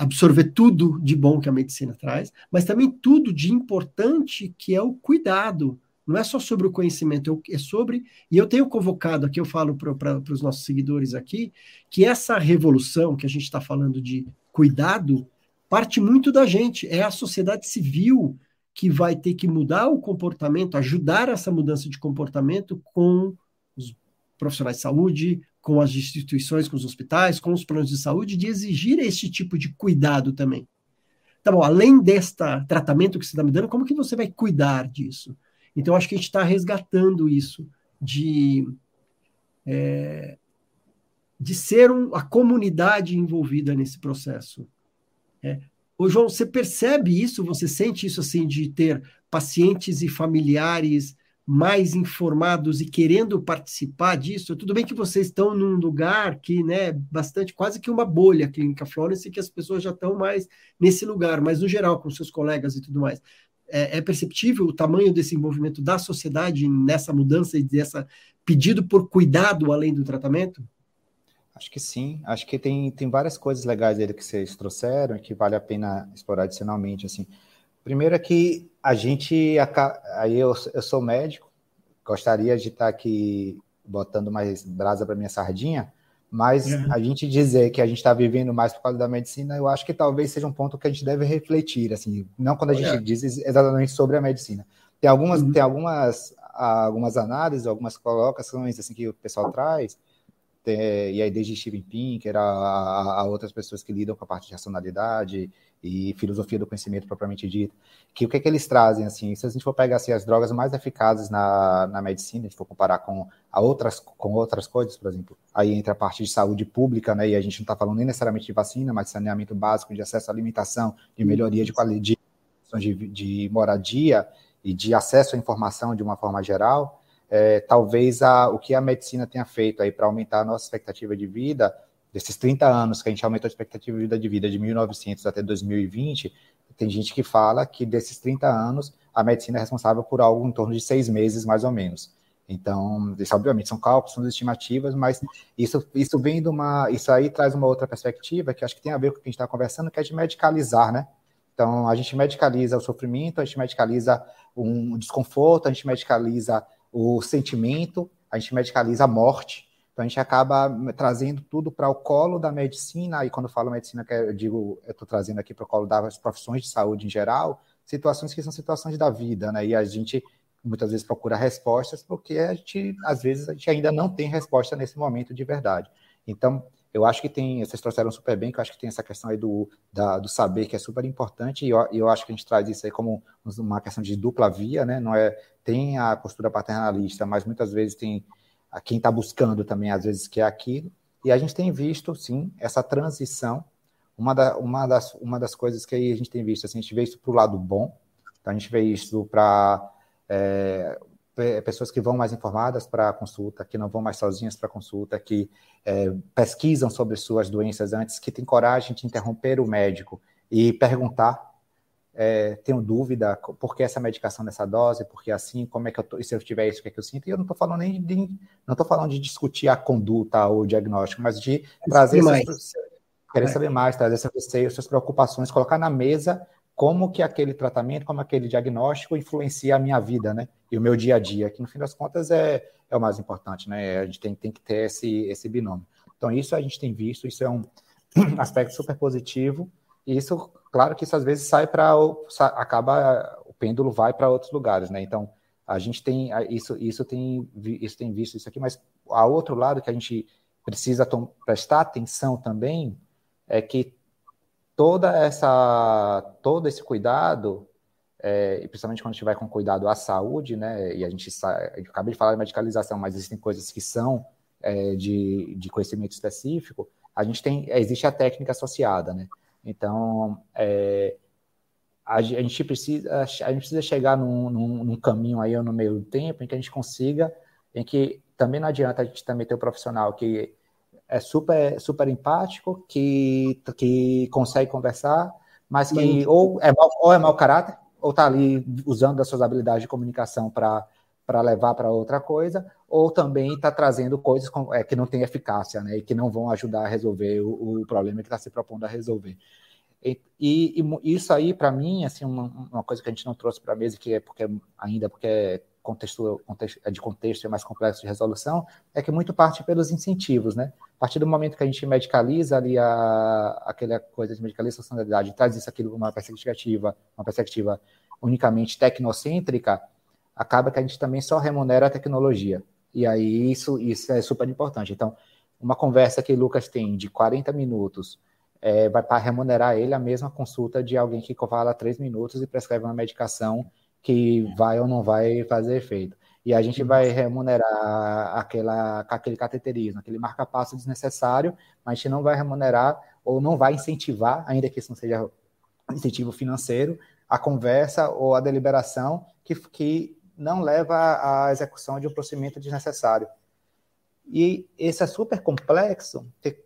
[SPEAKER 1] absorver tudo de bom que a medicina traz, mas também tudo de importante que é o cuidado. Não é só sobre o conhecimento, é sobre. E eu tenho convocado aqui, eu falo para os nossos seguidores aqui, que essa revolução que a gente está falando de cuidado parte muito da gente, é a sociedade civil que vai ter que mudar o comportamento, ajudar essa mudança de comportamento com os profissionais de saúde, com as instituições, com os hospitais, com os planos de saúde, de exigir esse tipo de cuidado também. Tá bom, além deste tratamento que você está me dando, como que você vai cuidar disso? Então, acho que a gente está resgatando isso, de, é, de ser um, a comunidade envolvida nesse processo. É, Ô, João, você percebe isso? Você sente isso assim de ter pacientes e familiares mais informados e querendo participar disso? Tudo bem que vocês estão num lugar que, né, bastante, quase que uma bolha clínica Florence, que as pessoas já estão mais nesse lugar, mas no geral, com seus colegas e tudo mais. É, é perceptível o tamanho desse envolvimento da sociedade nessa mudança e dessa pedido por cuidado além do tratamento?
[SPEAKER 3] Acho que sim. Acho que tem, tem várias coisas legais aí que vocês trouxeram que vale a pena explorar adicionalmente. Assim. Primeiro é que a gente. Aí eu, eu sou médico, gostaria de estar aqui botando mais brasa para minha sardinha, mas uhum. a gente dizer que a gente está vivendo mais por causa da medicina, eu acho que talvez seja um ponto que a gente deve refletir, assim, não quando a gente diz exatamente sobre a medicina. Tem algumas, uhum. tem algumas, algumas análises, algumas colocações assim que o pessoal traz e aí desde Steven Pinker a, a, a, outras pessoas que lidam com a parte de racionalidade e filosofia do conhecimento propriamente dita, que o que, é que eles trazem, assim, se a gente for pegar assim, as drogas mais eficazes na, na medicina, se for comparar com, a outras, com outras coisas, por exemplo, aí entra a parte de saúde pública, né, e a gente não está falando nem necessariamente de vacina, mas de saneamento básico, de acesso à alimentação, de melhoria de qualidade de, de moradia e de acesso à informação de uma forma geral, é, talvez a, o que a medicina tenha feito aí para aumentar a nossa expectativa de vida, desses 30 anos que a gente aumentou a expectativa de vida de vida de 1900 até 2020, tem gente que fala que desses 30 anos a medicina é responsável por algo em torno de seis meses, mais ou menos. Então, isso obviamente são cálculos, são estimativas, mas isso, isso vem de uma. Isso aí traz uma outra perspectiva que acho que tem a ver com o que a gente está conversando, que é de medicalizar, né? Então, a gente medicaliza o sofrimento, a gente medicaliza um desconforto, a gente medicaliza o sentimento, a gente medicaliza a morte, então a gente acaba trazendo tudo para o colo da medicina, e quando eu falo medicina, eu digo, eu estou trazendo aqui para o colo das profissões de saúde em geral, situações que são situações da vida, né? E a gente muitas vezes procura respostas, porque a gente, às vezes, a gente ainda não tem resposta nesse momento de verdade. Então, eu acho que tem, vocês trouxeram super bem, que eu acho que tem essa questão aí do, da, do saber, que é super importante, e eu, eu, acho que a gente traz isso aí como uma questão de dupla via, né? Não é, tem a postura paternalista, mas muitas vezes tem a quem está buscando também, às vezes, que é aquilo, e a gente tem visto, sim, essa transição. Uma, da, uma, das, uma das coisas que a gente tem visto, assim, a gente vê isso para o lado bom, então a gente vê isso para é, pessoas que vão mais informadas para a consulta, que não vão mais sozinhas para a consulta, que é, pesquisam sobre suas doenças antes, que têm coragem de interromper o médico e perguntar. É, tenho dúvida, por que essa medicação nessa dose, por que assim, como é que eu tô, e se eu tiver isso, o que é que eu sinto? E eu não estou falando nem de, não estou falando de discutir a conduta ou o diagnóstico, mas de trazer mais. querer é. saber mais, trazer seus receios, suas preocupações, colocar na mesa como que aquele tratamento, como aquele diagnóstico influencia a minha vida, né? E o meu dia a dia, que no fim das contas é, é o mais importante, né? A gente tem, tem que ter esse, esse binômio. Então, isso a gente tem visto, isso é um aspecto super positivo. E isso, claro que isso às vezes sai para. acaba. O pêndulo vai para outros lugares, né? Então, a gente tem isso, isso tem, isso tem visto isso aqui, mas a outro lado que a gente precisa prestar atenção também é que toda essa todo esse cuidado é, e principalmente quando a gente vai com cuidado à saúde, né? E a gente eu acabei de falar de medicalização, mas existem coisas que são é, de, de conhecimento específico. A gente tem existe a técnica associada, né? Então é, a, gente precisa a gente precisa chegar num, num, num caminho aí no meio do tempo em que a gente consiga, em que também não adianta a gente também ter um profissional que é super, super empático, que, que consegue conversar, mas que ou é, mau, ou é mau caráter, ou está ali usando das suas habilidades de comunicação para levar para outra coisa, ou também está trazendo coisas com, é, que não têm eficácia, né, e que não vão ajudar a resolver o, o problema que está se propondo a resolver. E, e, e isso aí, para mim, assim, uma, uma, coisa que a gente não trouxe para a mesa, que é porque ainda porque é contexto, contexto, é de contexto é mais complexo de resolução, é que muito parte pelos incentivos, né? A partir do momento que a gente medicaliza ali a, aquela coisa de medicalização funcionalidade, traz isso aquilo uma perspectiva, uma perspectiva unicamente tecnocêntrica, acaba que a gente também só remunera a tecnologia. E aí isso, isso é super importante. Então, uma conversa que o Lucas tem de 40 minutos é, vai para remunerar ele a mesma consulta de alguém que fala três minutos e prescreve uma medicação que vai ou não vai fazer efeito. E a gente vai remunerar aquela, aquele cateterismo, aquele marca-passo desnecessário, mas a gente não vai remunerar ou não vai incentivar, ainda que isso não seja incentivo financeiro, a conversa ou a deliberação que, que não leva à execução de um procedimento desnecessário. E isso é super complexo, porque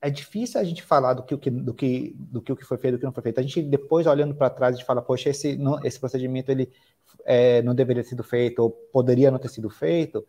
[SPEAKER 3] é difícil a gente falar do que, do que, do que, o que foi feito, do que não foi feito. A gente depois olhando para trás a gente fala, poxa, esse, não, esse procedimento ele é, não deveria ter sido feito ou poderia não ter sido feito.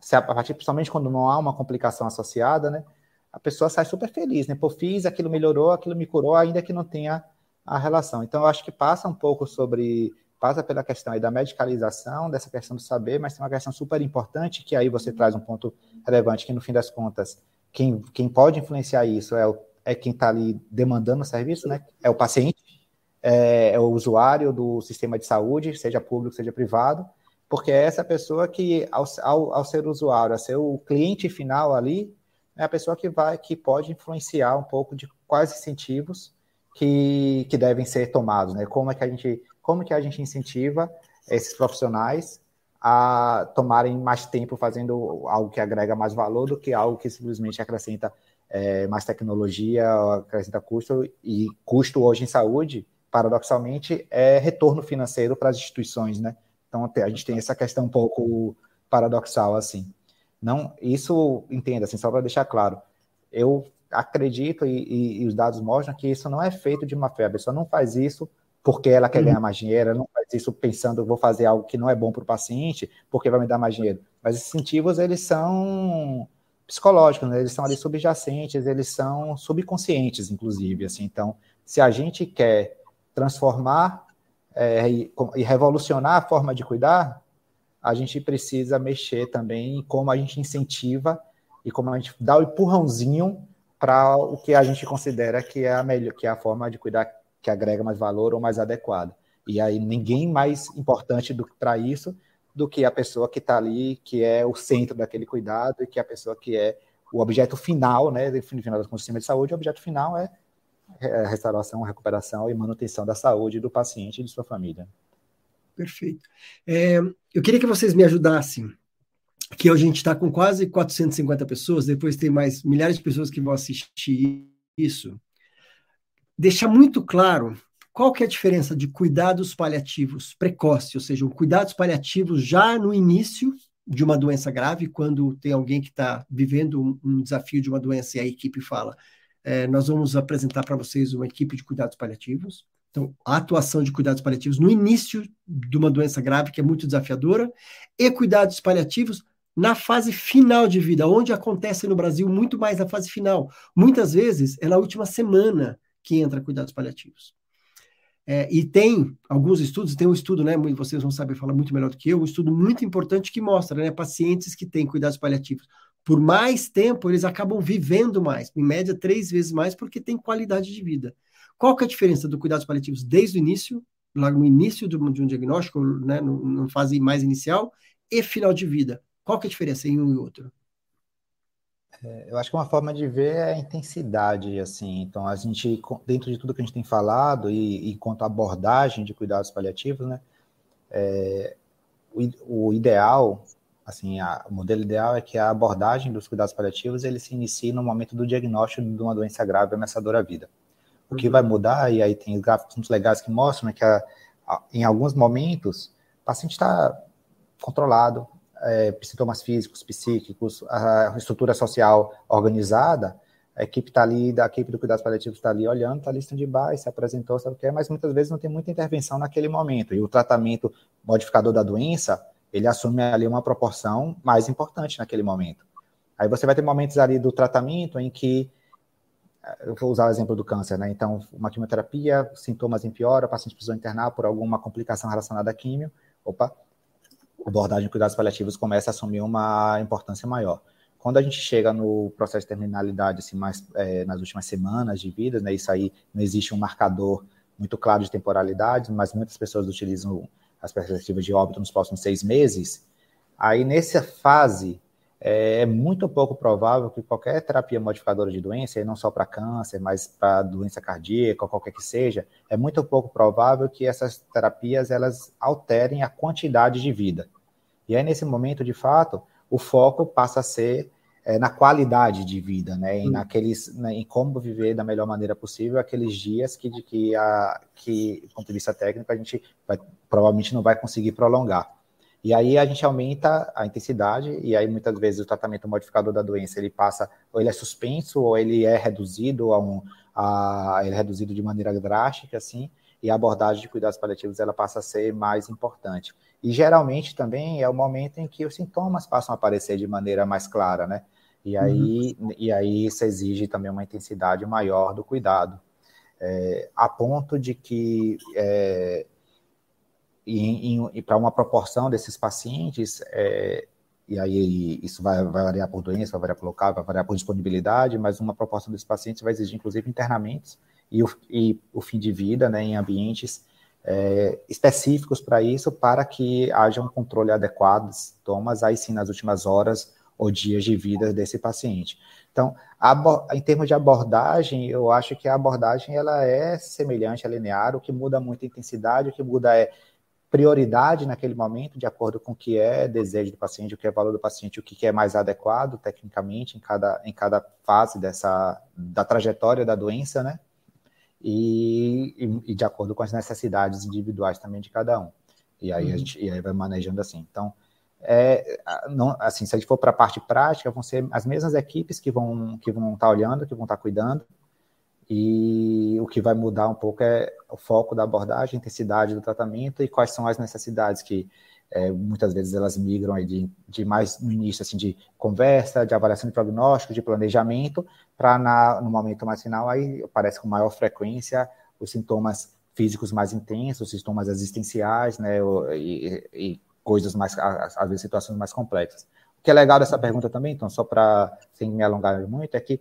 [SPEAKER 3] Se a partir, principalmente quando não há uma complicação associada, né? A pessoa sai super feliz, né? Pô, fiz, aquilo melhorou, aquilo me curou, ainda que não tenha a relação. Então, eu acho que passa um pouco sobre, passa pela questão aí da medicalização, dessa questão do saber, mas tem uma questão super importante que aí você traz um ponto relevante que no fim das contas quem, quem pode influenciar isso é, o, é quem está ali demandando o serviço, né? É o paciente, é, é, o usuário do sistema de saúde, seja público, seja privado, porque é essa pessoa que, ao, ao, ao ser usuário, a ser o cliente final ali, é a pessoa que vai, que pode influenciar um pouco de quais incentivos que, que devem ser tomados, né? Como é que a gente, como que a gente incentiva esses profissionais a tomarem mais tempo fazendo algo que agrega mais valor do que algo que simplesmente acrescenta é, mais tecnologia, acrescenta custo, e custo hoje em saúde, paradoxalmente, é retorno financeiro para as instituições, né? Então a gente tem essa questão um pouco paradoxal assim. Não, isso entenda assim, só para deixar claro. Eu acredito e, e, e, os dados mostram que isso não é feito de má fé. A pessoa não faz isso porque ela quer uhum. ganhar mais dinheiro, ela não faz isso pensando vou fazer algo que não é bom para o paciente, porque vai me dar mais dinheiro. Mas esses incentivos, eles são psicológicos, né? eles são ali subjacentes, eles são subconscientes, inclusive. Assim. Então, se a gente quer transformar é, e, e revolucionar a forma de cuidar, a gente precisa mexer também em como a gente incentiva e como a gente dá o empurrãozinho para o que a gente considera que é a melhor, que é a forma de cuidar que agrega mais valor ou mais adequada. E aí ninguém mais importante para isso do que a pessoa que está ali, que é o centro daquele cuidado e que é a pessoa que é o objeto final, né, no final do sistema de saúde, o objeto final é a restauração, recuperação e manutenção da saúde do paciente e de sua família.
[SPEAKER 1] Perfeito. É, eu queria que vocês me ajudassem, que a gente está com quase 450 pessoas, depois tem mais milhares de pessoas que vão assistir isso. Deixar muito claro qual que é a diferença de cuidados paliativos precoces, ou seja, cuidados paliativos já no início de uma doença grave, quando tem alguém que está vivendo um, um, desafio de uma doença e a equipe fala, é, nós vamos apresentar para vocês uma equipe de cuidados paliativos. Então, a atuação de cuidados paliativos no início de uma doença grave, que é muito desafiadora, e cuidados paliativos na fase final de vida, onde acontece no Brasil muito mais na fase final. Muitas vezes é na última semana que entra cuidados paliativos. É, e tem alguns estudos, tem um estudo, né? Vocês vão saber falar muito melhor do que eu, um estudo muito importante que mostra, né? Pacientes que têm cuidados paliativos por mais tempo, eles acabam vivendo mais, em média três vezes mais, porque tem qualidade de vida. Qual que é a diferença do cuidados paliativos desde o início, lá no início de um, de um diagnóstico, né? Na fase mais inicial, e final de vida? Qual que é a diferença em um e outro?
[SPEAKER 3] É, eu acho que uma forma de ver é a intensidade, assim. Então, a gente, dentro de tudo que a gente tem falado, e enquanto abordagem de cuidados paliativos, né, é, o, o, ideal, assim, a, o modelo ideal é que a abordagem dos cuidados paliativos ele se inicie no momento do diagnóstico de uma doença grave ameaçadora à vida. O que uhum. vai mudar, e aí tem gráficos muito legais que mostram né, que a, a, em alguns momentos o paciente está controlado, é, sintomas físicos, psíquicos, a estrutura social organizada, a equipe está ali, da equipe do cuidados paliativos está ali olhando, está ali stand-by, se apresentou, sabe o que é, mas muitas vezes não tem muita intervenção naquele momento. E o tratamento modificador da doença, ele assume ali uma proporção mais importante naquele momento. Aí você vai ter momentos ali do tratamento em que, eu vou usar o exemplo do câncer, né? Então, uma quimioterapia, sintomas em piora, o paciente precisou internar por alguma complicação relacionada à químio, opa, abordagem de cuidados paliativos começa a assumir uma importância maior. Quando a gente chega no processo de terminalidade, assim, mais é, nas últimas semanas de vida, né, isso aí não existe um marcador muito claro de temporalidade, mas muitas pessoas utilizam as perspectivas de óbito nos próximos seis meses. Aí, nessa fase, é, é muito pouco provável que qualquer terapia modificadora de doença, e não só para câncer, mas para doença cardíaca, ou qualquer que seja, é muito pouco provável que essas terapias elas alterem a quantidade de vida. E aí, nesse momento, de fato, o foco passa a ser é, na qualidade de vida, né? Em, naqueles, né, em como viver da melhor maneira possível aqueles dias que, de que, a, que, do ponto de vista técnico, a gente vai, provavelmente não vai conseguir prolongar. E aí a gente aumenta a intensidade, e aí muitas vezes o tratamento modificador da doença ele passa, ou ele é suspenso, ou ele é reduzido a um, a, ele é reduzido de maneira drástica, assim, e a abordagem de cuidados paliativos ela passa a ser mais importante. E geralmente também é o momento em que os sintomas passam a aparecer de maneira mais clara, né? E aí, uhum. e aí isso exige também uma intensidade maior do cuidado. É, a ponto de que, é, e, para uma proporção desses pacientes, é, e aí isso vai, vai, variar por doença, vai variar por local, vai variar por disponibilidade, mas uma proporção desses pacientes vai exigir, inclusive, internamentos e o, e o fim de vida né, em ambientes é, específicos para isso, para que haja um controle adequado dos sintomas, aí sim nas últimas horas ou dias de vida desse paciente. Então, em termos de abordagem, eu acho que a abordagem ela é semelhante a linear, o que muda muito a intensidade, o que muda é prioridade naquele momento, de acordo com o que é desejo do paciente, o que é valor do paciente, o que é mais adequado tecnicamente em cada, em cada fase dessa da trajetória da doença, né? e, e, e, de acordo com as necessidades individuais também de cada um. E aí uhum. a gente e aí vai manejando assim. Então, é, não, assim, se a gente for para a parte prática, vão ser as mesmas equipes que vão que vão estar tá olhando, que vão estar tá cuidando. E o que vai mudar um pouco é o foco da abordagem, intensidade do tratamento e quais são as necessidades que é, muitas vezes elas migram de, de, mais no início assim de conversa, de avaliação de prognóstico, de planejamento, para no momento mais final aí aparece com maior frequência os sintomas físicos mais intensos, sintomas existenciais, né, e, e coisas mais, às vezes situações mais complexas. O que é legal dessa pergunta também, então, só para sem me alongar muito, é que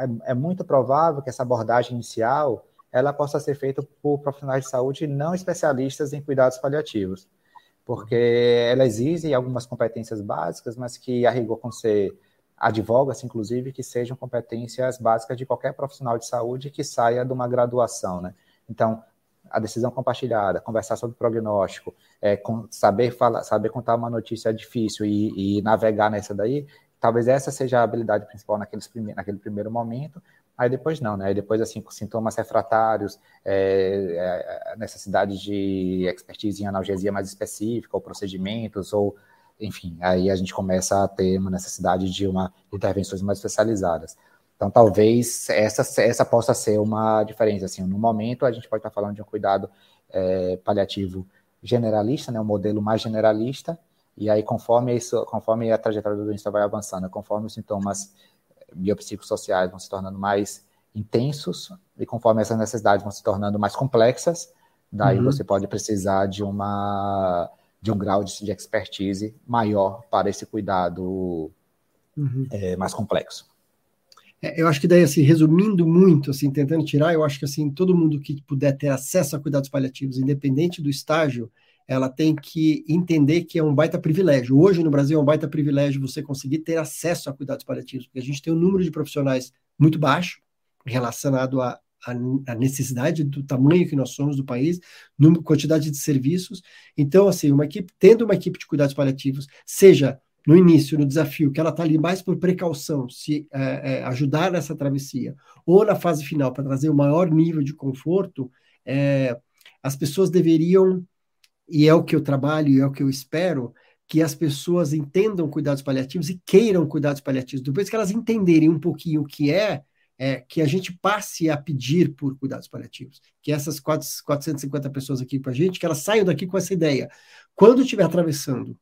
[SPEAKER 3] é, é muito provável que essa abordagem inicial ela possa ser feita por profissionais de saúde não especialistas em cuidados paliativos, porque ela exige algumas competências básicas, mas que a rigor com ser advoga-se, inclusive, que sejam competências básicas de qualquer profissional de saúde que saia de uma graduação, né? Então, a decisão compartilhada, conversar sobre prognóstico, é, com, saber falar, saber contar uma notícia difícil e, e, navegar nessa daí, talvez essa seja a habilidade principal naqueles prime naquele primeiro momento. Aí depois não, né? Aí depois, assim, com sintomas refratários, é, é, necessidade de expertise em analgesia mais específica, ou procedimentos, ou enfim, aí a gente começa a ter uma necessidade de uma intervenções mais especializadas. Então, talvez essa, essa possa ser uma diferença. Assim, no momento, a gente pode estar falando de um cuidado é, paliativo generalista, né, um modelo mais generalista, e aí, conforme, isso, conforme a trajetória do doença vai avançando, conforme os sintomas biopsicossociais vão se tornando mais intensos, e conforme essas necessidades vão se tornando mais complexas, daí uhum. você pode precisar de uma de um grau de, de expertise maior para esse cuidado uhum. é, mais complexo.
[SPEAKER 1] É, eu acho que daí, assim, resumindo muito, assim, tentando tirar, eu acho que assim, todo mundo que puder ter acesso a cuidados paliativos, independente do estágio, ela tem que entender que é um baita privilégio. Hoje no Brasil é um baita privilégio você conseguir ter acesso a cuidados paliativos, porque a gente tem um número de profissionais muito baixo relacionado a, a, necessidade do tamanho que nós somos do país, número, quantidade de serviços. Então, assim, uma equipe, tendo uma equipe de cuidados paliativos, seja no início, no desafio, que ela está ali mais por precaução, se é, é, ajudar nessa travessia, ou na fase final, para trazer o maior nível de conforto, é, as pessoas deveriam, e é o que eu trabalho e é o que eu espero, que as pessoas entendam cuidados paliativos e queiram cuidados paliativos. Depois que elas entenderem um pouquinho o que é, é, que a gente passe a pedir por cuidados paliativos. Que essas 450 pessoas aqui com a gente, que elas saiam daqui com essa ideia. Quando estiver atravessando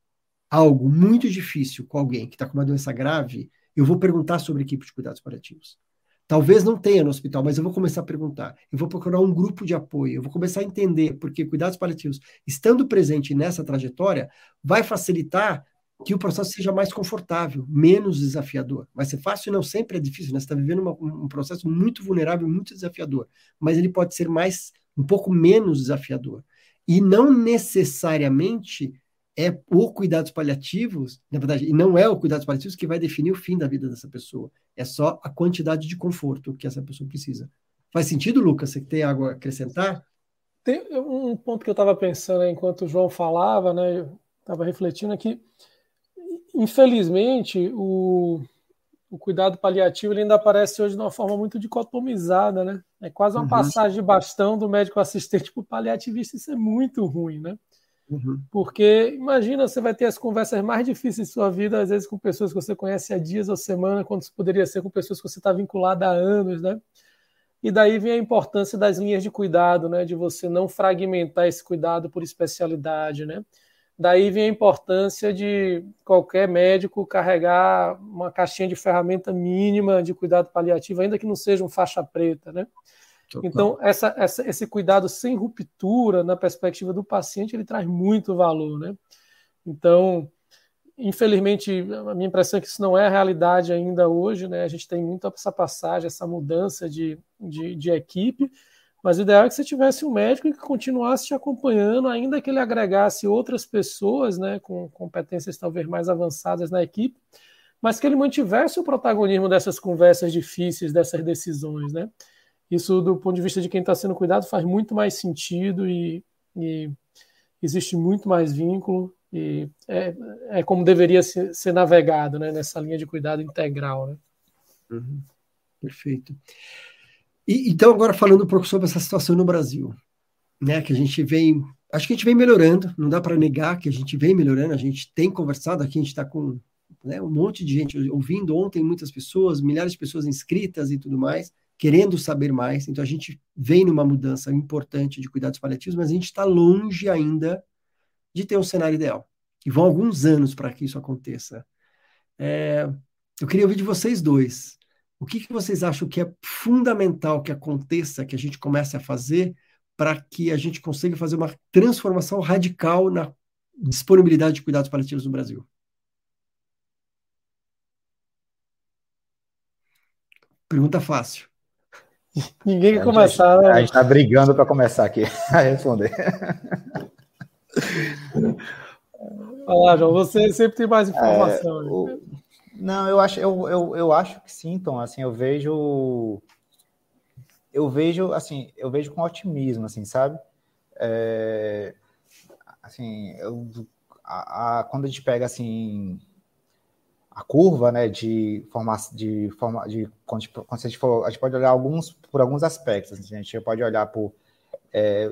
[SPEAKER 1] algo muito difícil com alguém que está com uma doença grave, eu vou perguntar sobre equipe de cuidados paliativos. Talvez não tenha no hospital, mas eu vou começar a perguntar. Eu vou procurar um grupo de apoio. Eu vou começar a entender, porque cuidados paliativos, estando presente nessa trajetória, vai facilitar que o processo seja mais confortável, menos desafiador. Vai ser fácil? Não, sempre é difícil, né? Você está vivendo uma, um processo muito vulnerável, muito desafiador, mas ele pode ser mais, um pouco menos desafiador. E não necessariamente é o cuidados paliativos, na verdade, e não é o cuidados paliativos que vai definir o fim da vida dessa pessoa. É só a quantidade de conforto que essa pessoa precisa. Faz sentido, Lucas? Você tem algo a acrescentar?
[SPEAKER 2] Tem um ponto que eu estava pensando enquanto o João falava, né? Estava refletindo aqui infelizmente, o, o cuidado paliativo ele ainda aparece hoje de uma forma muito dicotomizada, né? É quase uma uhum. passagem de bastão do médico assistente para o paliativista, isso é muito ruim, né? Uhum. Porque imagina, você vai ter as conversas mais difíceis de sua vida, às vezes com pessoas que você conhece há dias ou semana, quando isso poderia ser com pessoas que você está vinculado há anos, né? E daí vem a importância das linhas de cuidado, né? De você não fragmentar esse cuidado por especialidade, né? Daí vem a importância de qualquer médico carregar uma caixinha de ferramenta mínima de cuidado paliativo, ainda que não seja um faixa preta, né? Então, essa, essa, esse cuidado sem ruptura na perspectiva do paciente, ele traz muito valor, né? Então, infelizmente, a minha impressão é que isso não é a realidade ainda hoje, né? A gente tem muito essa passagem, essa mudança de, de, de equipe, mas o ideal é que você tivesse um médico que continuasse te acompanhando, ainda que ele agregasse outras pessoas, né, com competências talvez mais avançadas na equipe, mas que ele mantivesse o protagonismo dessas conversas difíceis, dessas decisões, né? Isso, do ponto de vista de quem está sendo cuidado, faz muito mais sentido e, e existe muito mais vínculo e é, é como deveria ser, ser, navegado, né, nessa linha de cuidado integral, né?
[SPEAKER 1] Uhum. Perfeito. E, então, agora falando um pouco sobre essa situação no Brasil, né, que a gente vem, acho que a gente vem melhorando, não dá para negar que a gente vem melhorando, a gente tem conversado aqui, a gente está com né, um monte de gente ouvindo ontem, muitas pessoas, milhares de pessoas inscritas e tudo mais, querendo saber mais, então a gente vem numa mudança importante de cuidados paliativos, mas a gente está longe ainda de ter um cenário ideal. E vão alguns anos para que isso aconteça. É, eu queria ouvir de vocês dois. O que, que vocês acham que é fundamental que aconteça, que a gente comece a fazer para que a gente consiga fazer uma transformação radical na disponibilidade de cuidados paliativos no Brasil? Pergunta fácil.
[SPEAKER 2] Ninguém quer começar,
[SPEAKER 3] né? A gente está brigando para começar aqui a responder.
[SPEAKER 2] Olha lá, João, você sempre tem mais informação. É, o...
[SPEAKER 3] Não, eu acho, eu, eu, eu acho que sim, Tom. Assim, eu vejo. Eu vejo, assim, eu vejo com otimismo, assim, sabe? É, assim, eu, a, a, quando a gente pega, assim, a curva, né, de forma, de forma, de quando, a gente for, a gente pode olhar alguns por alguns aspectos. Assim, a gente pode olhar por é,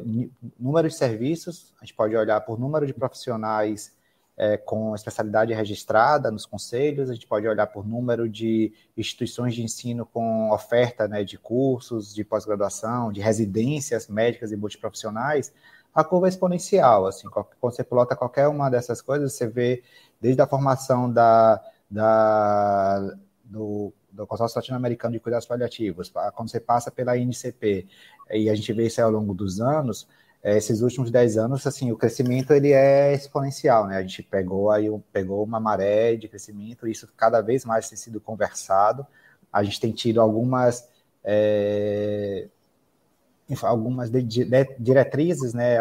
[SPEAKER 3] número de serviços, a gente pode olhar por número de profissionais é, com especialidade registrada nos conselhos, a gente pode olhar por número de instituições de ensino com oferta né, de cursos, de pós-graduação, de residências médicas e multiprofissionais, a curva é exponencial. Assim, quando você plota qualquer uma dessas coisas, você vê desde a formação da, da, do, do consórcio latino-americano de cuidados paliativos, quando você passa pela INCP, e a gente vê isso ao longo dos anos, é, esses últimos 10 anos, assim, o crescimento ele é exponencial, né? A gente pegou aí pegou uma maré de crescimento, isso cada vez mais tem sido conversado. A gente tem tido algumas é, algumas de, de, diretrizes, né,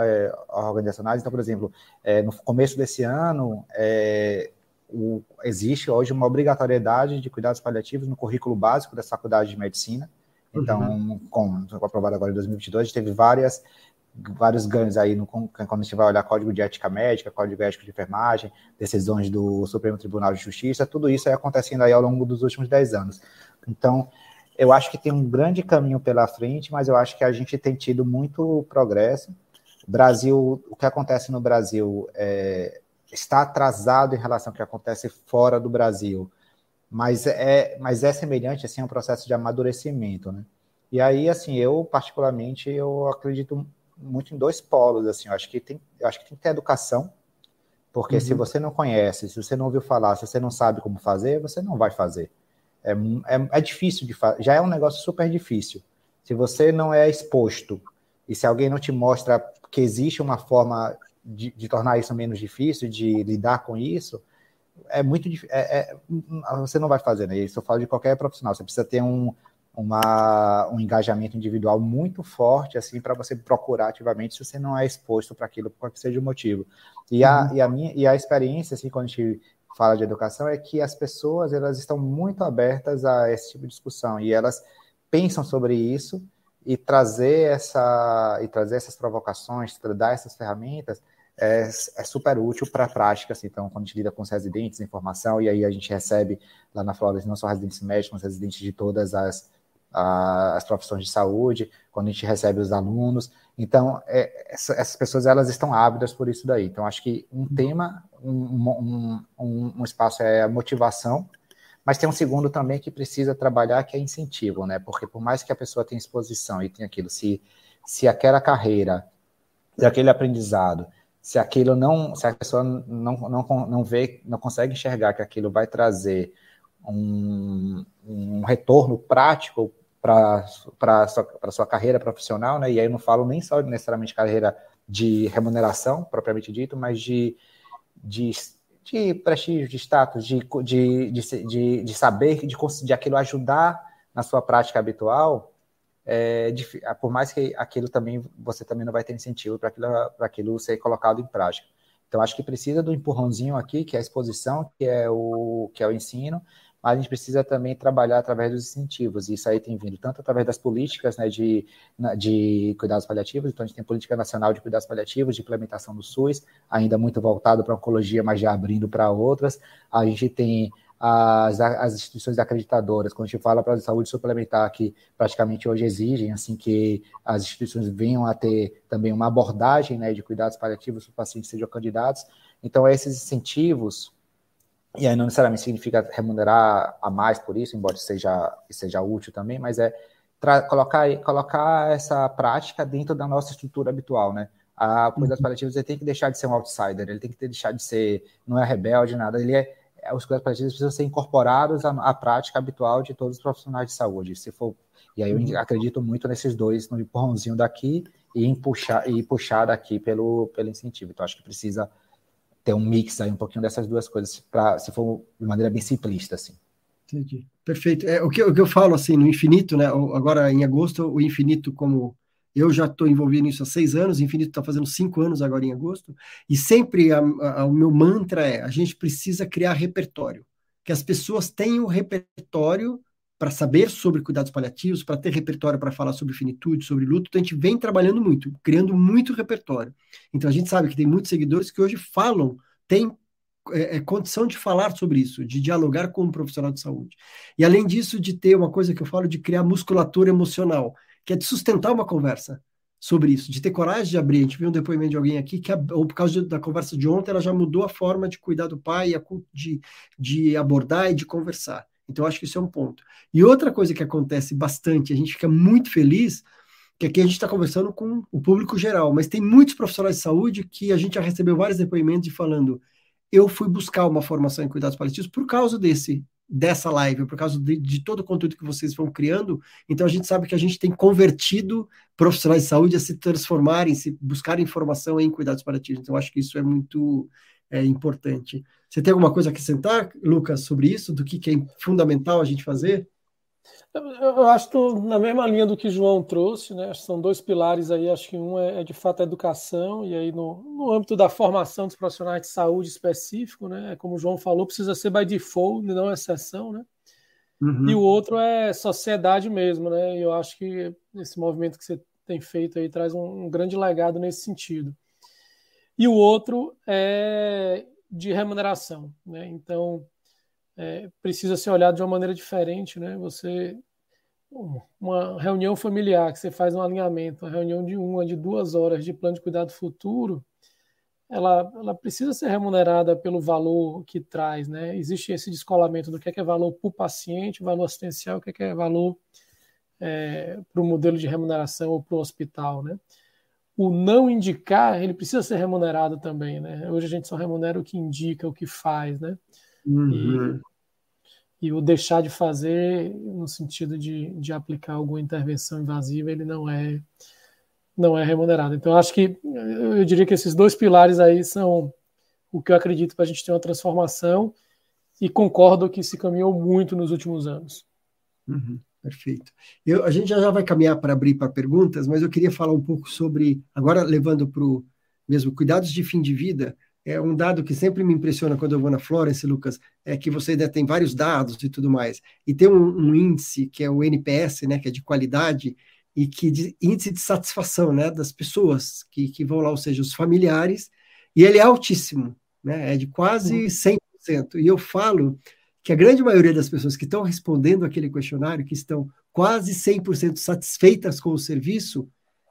[SPEAKER 3] organizacionais. Então, por exemplo, é, no começo desse ano, é, o, existe hoje uma obrigatoriedade de cuidados paliativos no currículo básico da faculdade de medicina. Então, uhum. com, aprovado agora em 2022, a gente teve várias vários ganhos aí no, quando a gente vai olhar código de ética médica, código ético de enfermagem, decisões do Supremo Tribunal de Justiça, tudo isso aí acontecendo aí ao longo dos últimos 10 anos. Então, eu acho que tem um grande caminho pela frente, mas eu acho que a gente tem tido muito progresso. O Brasil, o que acontece no Brasil é, está atrasado em relação ao que acontece fora do Brasil, mas é, mas é semelhante assim a um processo de amadurecimento, né? E aí, assim, eu particularmente eu acredito muito em dois polos, assim, eu acho que tem, eu acho que tem que ter educação, porque uhum. se você não conhece, se você não ouviu falar, se você não sabe como fazer, você não vai fazer. É, é, é difícil de fazer, já é um negócio super difícil. Se você não é exposto e se alguém não te mostra que existe uma forma de, de tornar isso menos difícil, de lidar com isso, é muito difícil. É, é, você não vai fazer, né? Isso eu falo de qualquer profissional. Você precisa ter um, uma, um engajamento individual muito forte, assim, para você procurar ativamente se você não é exposto para aquilo, por que seja o motivo. E a, uhum. e a minha e a experiência, assim, quando a gente fala de educação, é que as pessoas elas estão muito abertas a esse tipo de discussão e elas pensam sobre isso e trazer essa e trazer essas provocações, dar essas ferramentas é, é super útil para a prática. Assim. Então, quando a gente lida com os residentes, informação, e aí a gente recebe lá na Florida não só residentes médicos, mas residentes de todas as as profissões de saúde, quando a gente recebe os alunos. Então, é, essa, essas pessoas elas estão ávidas por isso daí. Então, acho que um tema, um, um, um, um, espaço é a motivação, mas tem um segundo também que precisa trabalhar, que é incentivo, né? Porque por mais que a pessoa tenha exposição e tenha aquilo, se, se aquela carreira, se aquele aprendizado, se aquilo não, se a pessoa não, não, não vê, não consegue enxergar que aquilo vai trazer um, um retorno prático para a sua, sua carreira profissional, né? E aí eu não falo nem só necessariamente carreira de remuneração, propriamente dito, mas de, de, de prestígio, de status, de, de, de, de, saber de, de aquilo ajudar na sua prática habitual, é, por mais que aquilo também você também não vai ter incentivo para aquilo, aquilo ser colocado em prática. Então acho que precisa do empurrãozinho aqui, que é a exposição, que é o que é o ensino, mas a gente precisa também trabalhar através dos incentivos, e isso aí tem vindo tanto através das políticas né, de, de cuidados paliativos, então a gente tem política nacional de cuidados paliativos, de implementação do SUS, ainda muito voltado para oncologia, mas já abrindo para outras, a gente tem as, as instituições acreditadoras, quando a gente fala para a saúde suplementar, que praticamente hoje exigem assim que as instituições venham a ter também uma abordagem né, de cuidados paliativos para os pacientes sejam candidatos. Então, esses incentivos e aí não necessariamente significa remunerar a mais por isso, embora seja, seja útil também, mas é colocar, colocar essa prática dentro da nossa estrutura habitual, né? A cuidados uhum. paliativos ele tem que deixar de ser um outsider, ele tem que deixar de ser, não é rebelde, nada, ele é, é os cuidados paliativos precisam ser incorporados à, à, prática habitual de todos os profissionais de saúde, se for, e aí eu uhum. acredito muito nesses dois, no empurrãozinho daqui e puxar, e puxar daqui pelo, pelo incentivo, então acho que precisa ter um mix aí, um pouquinho dessas duas coisas, pra, se for de maneira bem simplista, assim.
[SPEAKER 1] Entendi. Perfeito. É, o, que, o que eu falo assim, no infinito, né? Agora em agosto, o infinito, como eu já estou envolvido nisso há seis anos, infinito está fazendo cinco anos agora em agosto, e sempre a, a, o meu mantra é: a gente precisa criar repertório, que as pessoas tenham repertório para saber sobre cuidados paliativos, para ter repertório para falar sobre finitude, sobre luto. Então a gente vem trabalhando muito, criando muito repertório. Então a gente sabe que tem muitos seguidores que hoje falam, têm é, é, condição de falar sobre isso, de dialogar com um profissional de saúde. E além disso, de ter uma coisa que eu falo de criar musculatura emocional, que é de sustentar uma conversa sobre isso, de ter coragem de abrir. A gente viu um depoimento de alguém aqui que, ou por causa da conversa de ontem, ela já mudou a forma de cuidar do pai, de, de abordar e de conversar. Então, acho que isso é um ponto. E outra coisa que acontece bastante, a gente fica muito feliz, que aqui a gente está conversando com o público geral, mas tem muitos profissionais de saúde que a gente já recebeu vários depoimentos de falando eu fui buscar uma formação em cuidados paliativos por causa desse dessa live, por causa de, de, todo o conteúdo que vocês vão criando. Então a gente sabe que a gente tem convertido profissionais de saúde a se transformarem, se buscar informação em cuidados paliativos. Então acho que isso é muito é, importante. Você tem alguma coisa a acrescentar, Lucas, sobre isso, do que, que é fundamental a gente fazer?
[SPEAKER 2] Eu acho que na mesma linha do que João trouxe, né? São dois pilares aí, acho que um é, é de fato a educação, e aí no, no âmbito da formação dos profissionais de saúde específico, né? Como o João falou, precisa ser by default, não exceção, né? Uhum. E o outro é sociedade mesmo, né? E eu acho que esse movimento que você tem feito aí traz um, um grande legado nesse sentido. E o outro é de remuneração, né? Então, é, precisa ser olhado de uma maneira diferente, né? Você uma reunião familiar que você faz um alinhamento, uma reunião de uma, de duas horas de plano de cuidado futuro, ela, ela precisa ser remunerada pelo valor que traz, né? Existe esse descolamento do que é, que é valor para o paciente, valor assistencial, o que é, que é valor é, para o modelo de remuneração ou para o hospital, né? O não indicar, ele precisa ser remunerado também, né? Hoje a gente só remunera o que indica, o que faz, né? Uhum. E, e, o deixar de fazer, no sentido de, de aplicar alguma intervenção invasiva, ele não é não é remunerado. Então, acho que eu diria que esses dois pilares aí são o que eu acredito para a gente ter uma transformação e concordo que se caminhou muito nos últimos anos.
[SPEAKER 1] Uhum, perfeito. Eu, a gente já, já vai caminhar para abrir para perguntas, mas eu queria falar um pouco sobre, agora levando para o mesmo cuidados de fim de vida, é um dado que sempre me impressiona quando eu vou na Florence, Lucas, é que você ainda tem vários dados e tudo mais. E tem um, um índice que é o NPS, né, que é de qualidade, e que de, índice de satisfação né, das pessoas que, que vão lá, ou seja, os familiares, e ele é altíssimo, né, é de quase 100%. E eu falo que a grande maioria das pessoas que estão respondendo aquele questionário, que estão quase 100% satisfeitas com o serviço,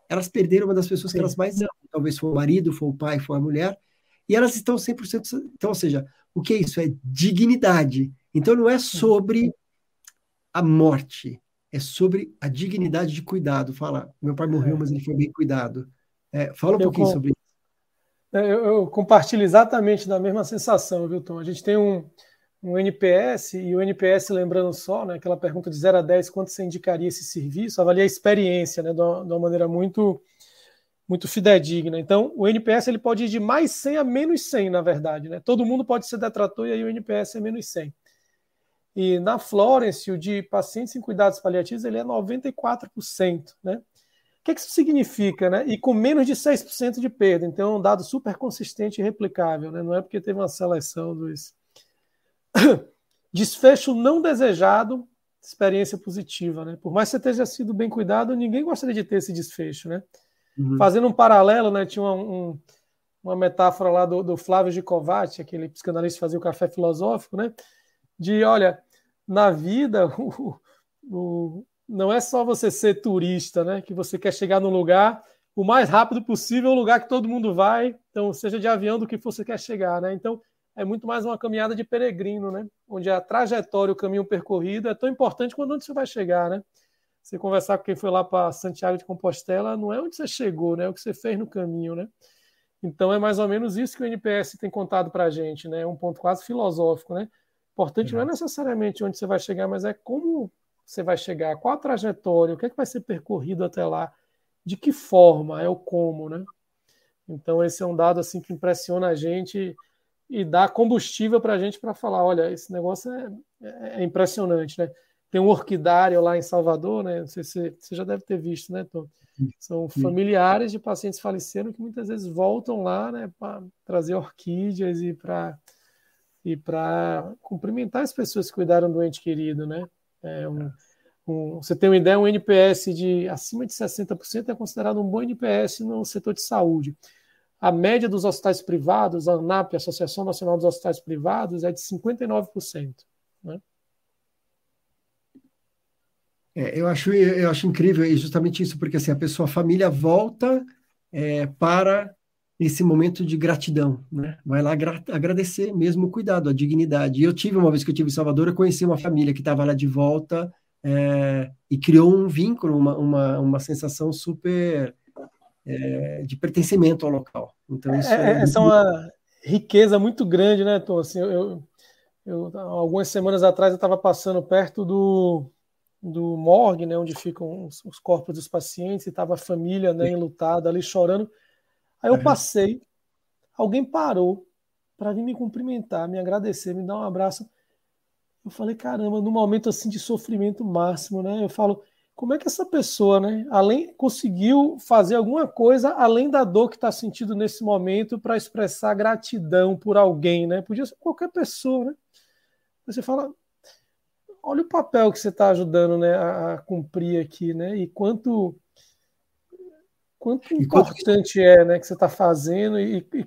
[SPEAKER 1] elas perderam uma das pessoas Sim. que elas mais amam. Talvez foi o marido, foi o pai, foi a mulher, e elas estão 100%. Então, ou seja, o que é isso? É dignidade. Então, não é sobre a morte, é sobre a dignidade de cuidado. Fala, meu pai morreu, mas ele foi bem cuidado. É, fala um eu pouquinho com... sobre isso.
[SPEAKER 2] É, eu, eu, compartilho exatamente da mesma sensação, viu, Tom? A gente tem um, um NPS, e o NPS, lembrando só, né, aquela pergunta de 0 a 10, quanto você indicaria esse serviço, avalia a experiência, né, de uma, de uma maneira muito muito fidedigna. Então, o NPS ele pode ir de mais 100 a menos 100, na verdade. Né? Todo mundo pode ser detrator e aí o NPS é menos 100. E na Florence, o de pacientes em cuidados paliativos, ele é 94%. Né? O que, que isso significa? Né? E com menos de 6% de perda. Então, é um dado super consistente e replicável. Né? Não é porque teve uma seleção dos... Desfecho não desejado, experiência positiva. Né? Por mais que você tenha sido bem cuidado, ninguém gostaria de ter esse desfecho. Né? Uhum. Fazendo um paralelo, né, tinha um, um, uma metáfora lá do, do Flávio Gicovati, aquele psicanalista que fazia o café filosófico, né, de, olha, na vida, o, o, não é só você ser turista, né, que você quer chegar no lugar o mais rápido possível, o lugar que todo mundo vai, então, seja de avião do que você quer chegar, né, então, é muito mais uma caminhada de peregrino, né, onde a trajetória, o caminho percorrido é tão importante quanto onde você vai chegar, né, você conversar com quem foi lá para Santiago de Compostela, não é onde você chegou, né? É o que você fez no caminho, né? Então é mais ou menos isso que o NPS tem contado para a gente, né? Um ponto quase filosófico, né? Importante não é necessariamente onde você vai chegar, mas é como você vai chegar, qual a trajetória, o que é que vai ser percorrido até lá, de que forma, é o como, né? Então esse é um dado assim que impressiona a gente e dá combustível para a gente para falar, olha, esse negócio é, é, é, impressionante, né? Tem um orquidário lá em Salvador, né? Não sei se você já deve ter visto, né, Tom? São familiares de pacientes faleceram que muitas vezes voltam lá, né, para trazer orquídeas e para e para cumprimentar as pessoas que cuidaram do ente querido, né? É um, um, você tem uma ideia, um NPS de acima de 60% é considerado um bom NPS no setor de saúde. A média dos hospitais privados, a ANAP, a Associação Nacional dos Hospitais Privados, é de 59%. Né?
[SPEAKER 1] É, eu, acho, eu acho incrível justamente isso, porque assim, a pessoa, a família volta é, para esse momento de gratidão, né? Vai lá agradecer mesmo o cuidado, a dignidade. E eu tive, uma vez que eu tive em Salvador, eu conheci uma família que estava lá de volta é, e criou um vínculo, uma, uma, uma sensação super é, de pertencimento ao local. Então, isso é,
[SPEAKER 2] é, é essa é uma riqueza muito grande, né, Tom? Assim, eu, eu, algumas semanas atrás eu estava passando perto do, do morgue, né, onde ficam os, os corpos dos pacientes, e estava a família né, enlutada ali chorando. Aí eu passei, alguém parou para vir me cumprimentar, me agradecer, me dar um abraço. Eu falei, caramba, num momento assim de sofrimento máximo, né? Eu falo, como é que essa pessoa, né, além conseguiu fazer alguma coisa além da dor que está sentindo nesse momento para expressar gratidão por alguém, né? Podia ser qualquer pessoa, né? Você fala, olha o papel que você está ajudando, né, a, a, cumprir aqui, né? E quanto quanto e importante quanto... é, né, que você está fazendo e, e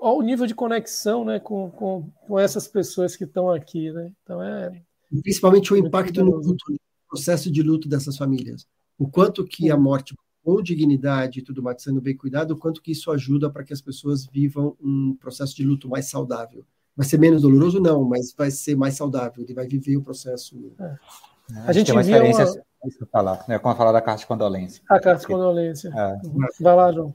[SPEAKER 2] o nível de conexão, né, com, com, com essas pessoas que estão aqui, né? Então é
[SPEAKER 1] principalmente o impacto no luto, no processo de luto dessas famílias. O quanto que a morte com dignidade e tudo mais, sendo bem cuidado, o quanto que isso ajuda para que as pessoas vivam um processo de luto mais saudável. Vai ser menos doloroso? Não, mas vai ser mais saudável, ele vai viver o processo.
[SPEAKER 3] É. A, gente tem uma experiência, uma... falar, né, como falar da carta de condolência.
[SPEAKER 2] A carta de condolência. É. Vai lá, João.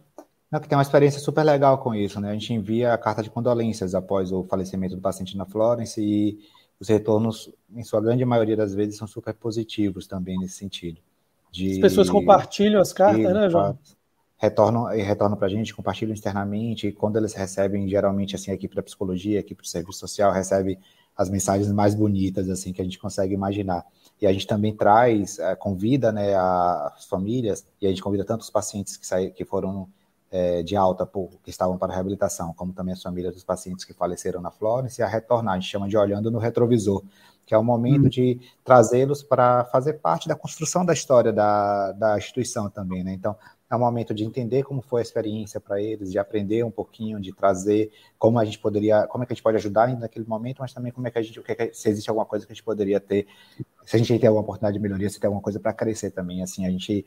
[SPEAKER 3] Não, que tem uma experiência super legal com isso, né? A gente envia a carta de condolências após o falecimento do paciente na Florence e os retornos, em sua grande maioria das vezes, são super positivos também nesse sentido.
[SPEAKER 2] De... As pessoas compartilham as cartas, né, João?
[SPEAKER 3] Retornam, retornam para a gente, compartilham externamente, e quando eles recebem, geralmente, assim, a equipe da psicologia, a equipe do serviço social recebe as mensagens mais bonitas, assim, que a gente consegue imaginar. E a gente também traz, eh, convida, né, as famílias, e a gente convida tanto os pacientes que, saí, que foram é, de alta por, que estavam para reabilitação, como também as famílias dos pacientes que faleceram na Florence, a retornar, a gente chama de olhando no retrovisor, que é o momento hum. de trazê-los para fazer parte da construção da história da, da instituição também, né? Então, é um momento de entender como foi a experiência para eles, de aprender um pouquinho, de trazer como a gente poderia, como é que a gente pode ajudar naquele momento, mas também como é que a gente, o que é, se existe alguma coisa que a gente poderia ter, se a gente tem alguma oportunidade de melhoria, se tem alguma coisa para crescer também, assim, a gente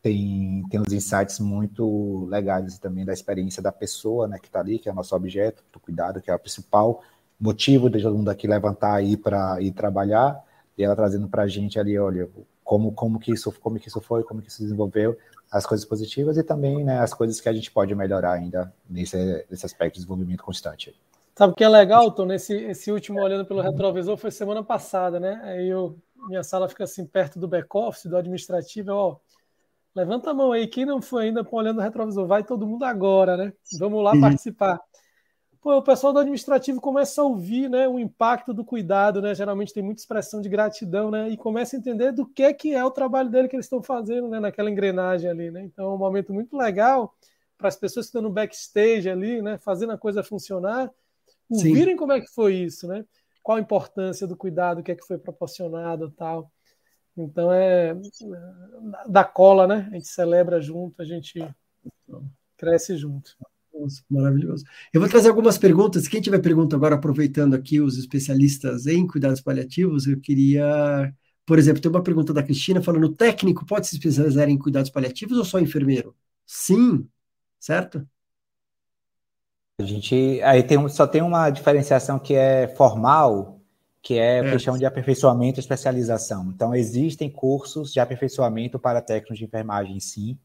[SPEAKER 3] tem, tem uns insights muito legais também da experiência da pessoa né, que está ali, que é o nosso objeto do cuidado, que é o principal motivo de todo mundo aqui levantar e ir para ir trabalhar, e ela trazendo para a gente ali, olha, como, como, que isso, como que isso foi, como que isso se desenvolveu, as coisas positivas e também né, as coisas que a gente pode melhorar ainda nesse, nesse aspecto de desenvolvimento constante.
[SPEAKER 2] Sabe o que é legal, Tom? Nesse esse último olhando pelo retrovisor foi semana passada, né? Aí eu, minha sala fica assim perto do back-office, do administrativo, ó, Levanta a mão aí, quem não foi ainda olhando o retrovisor, vai todo mundo agora, né? Vamos lá participar. Pô, o pessoal do administrativo começa a ouvir, né, o impacto do cuidado, né? Geralmente tem muita expressão de gratidão, né? E começa a entender do que é que é o trabalho dele que eles estão fazendo, né, naquela engrenagem ali, né? Então, é um momento muito legal para as pessoas que estão no backstage ali, né, fazendo a coisa funcionar, ouvirem Sim. como é que foi isso, né? Qual a importância do cuidado, o que é que foi proporcionado, tal. Então é da cola, né? A gente celebra junto, a gente cresce junto.
[SPEAKER 1] Nossa, maravilhoso. Eu vou trazer algumas perguntas. Quem tiver pergunta agora, aproveitando aqui os especialistas em cuidados paliativos, eu queria, por exemplo, tem uma pergunta da Cristina falando: técnico pode se especializar em cuidados paliativos ou só enfermeiro? Sim, certo?
[SPEAKER 3] A gente aí tem só tem uma diferenciação que é formal que é é. questão de aperfeiçoamento e especialização. Então, existem cursos de aperfeiçoamento para técnicos de enfermagem, sim.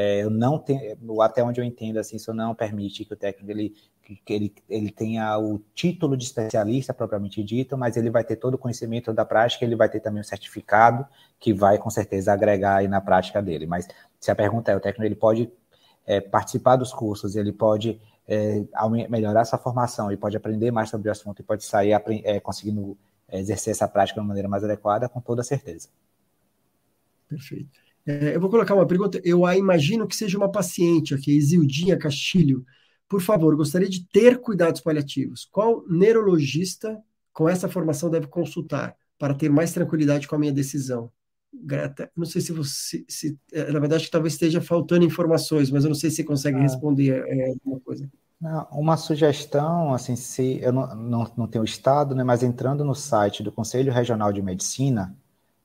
[SPEAKER 3] É, eu não tenho, até onde eu entendo, assim, isso não permite que o técnico ele, que ele, ele tenha o título de especialista propriamente dito, mas ele vai ter todo o conhecimento da prática, ele vai ter também o certificado que vai com certeza agregar aí na prática dele. Mas se a pergunta é, o técnico ele pode é, participar dos cursos, ele pode é, melhorar essa formação e pode aprender mais sobre o assunto e pode sair é, conseguindo exercer essa prática de uma maneira mais adequada, com toda certeza.
[SPEAKER 1] Perfeito. É, eu vou colocar uma pergunta. Eu a imagino que seja uma paciente aqui, Isildinha Castilho. Por favor, gostaria de ter cuidados paliativos. Qual neurologista com essa formação deve consultar para ter mais tranquilidade com a minha decisão? Greta, não sei se você, se, é, na verdade, talvez esteja faltando informações, mas eu não sei se consegue ah. responder é, alguma coisa.
[SPEAKER 3] Não, uma sugestão, assim, se eu não, não, não tenho estado, né, mas entrando no site do Conselho Regional de Medicina,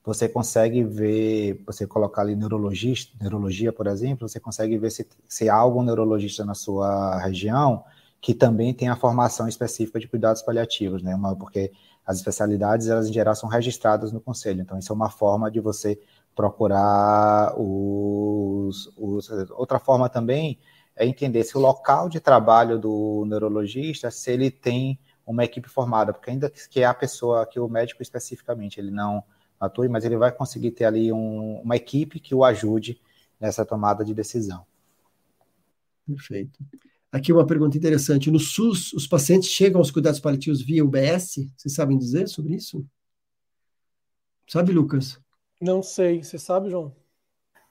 [SPEAKER 3] você consegue ver, você colocar ali neurologista, neurologia, por exemplo, você consegue ver se, se há algum neurologista na sua região que também tem a formação específica de cuidados paliativos, né? Uma, porque as especialidades, elas em geral são registradas no conselho, então isso é uma forma de você procurar os, os outra forma também é entender se o local de trabalho do neurologista, se ele tem uma equipe formada, porque ainda que é a pessoa, que o médico especificamente, ele não atue, mas ele vai conseguir ter ali um, uma equipe que o ajude nessa tomada de decisão.
[SPEAKER 1] Perfeito. Aqui uma pergunta interessante. No SUS, os pacientes chegam aos cuidados paliativos via UBS? Vocês sabem dizer sobre isso? Sabe, Lucas?
[SPEAKER 2] Não sei. Você sabe, João?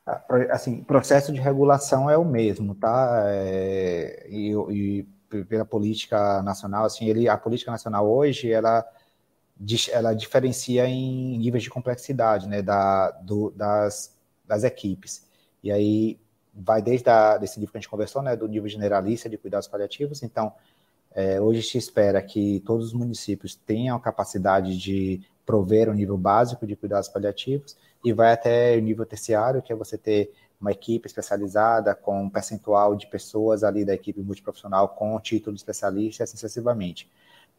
[SPEAKER 3] Ah, assim, processo de regulação é o mesmo, tá? É, e, e, pela política nacional, assim, ele, a política nacional hoje, ela, ela diferencia em níveis de complexidade, né, da, do, das, das equipes. E aí vai desde a, desse nível que a gente conversou, né, do nível generalista de cuidados paliativos. Então, é, hoje se espera que todos os municípios tenham a capacidade de prover o um nível básico de cuidados paliativos e vai até o nível terciário, que é você ter uma equipe especializada com um percentual de pessoas ali da equipe multiprofissional com título de especialista, assim sucessivamente.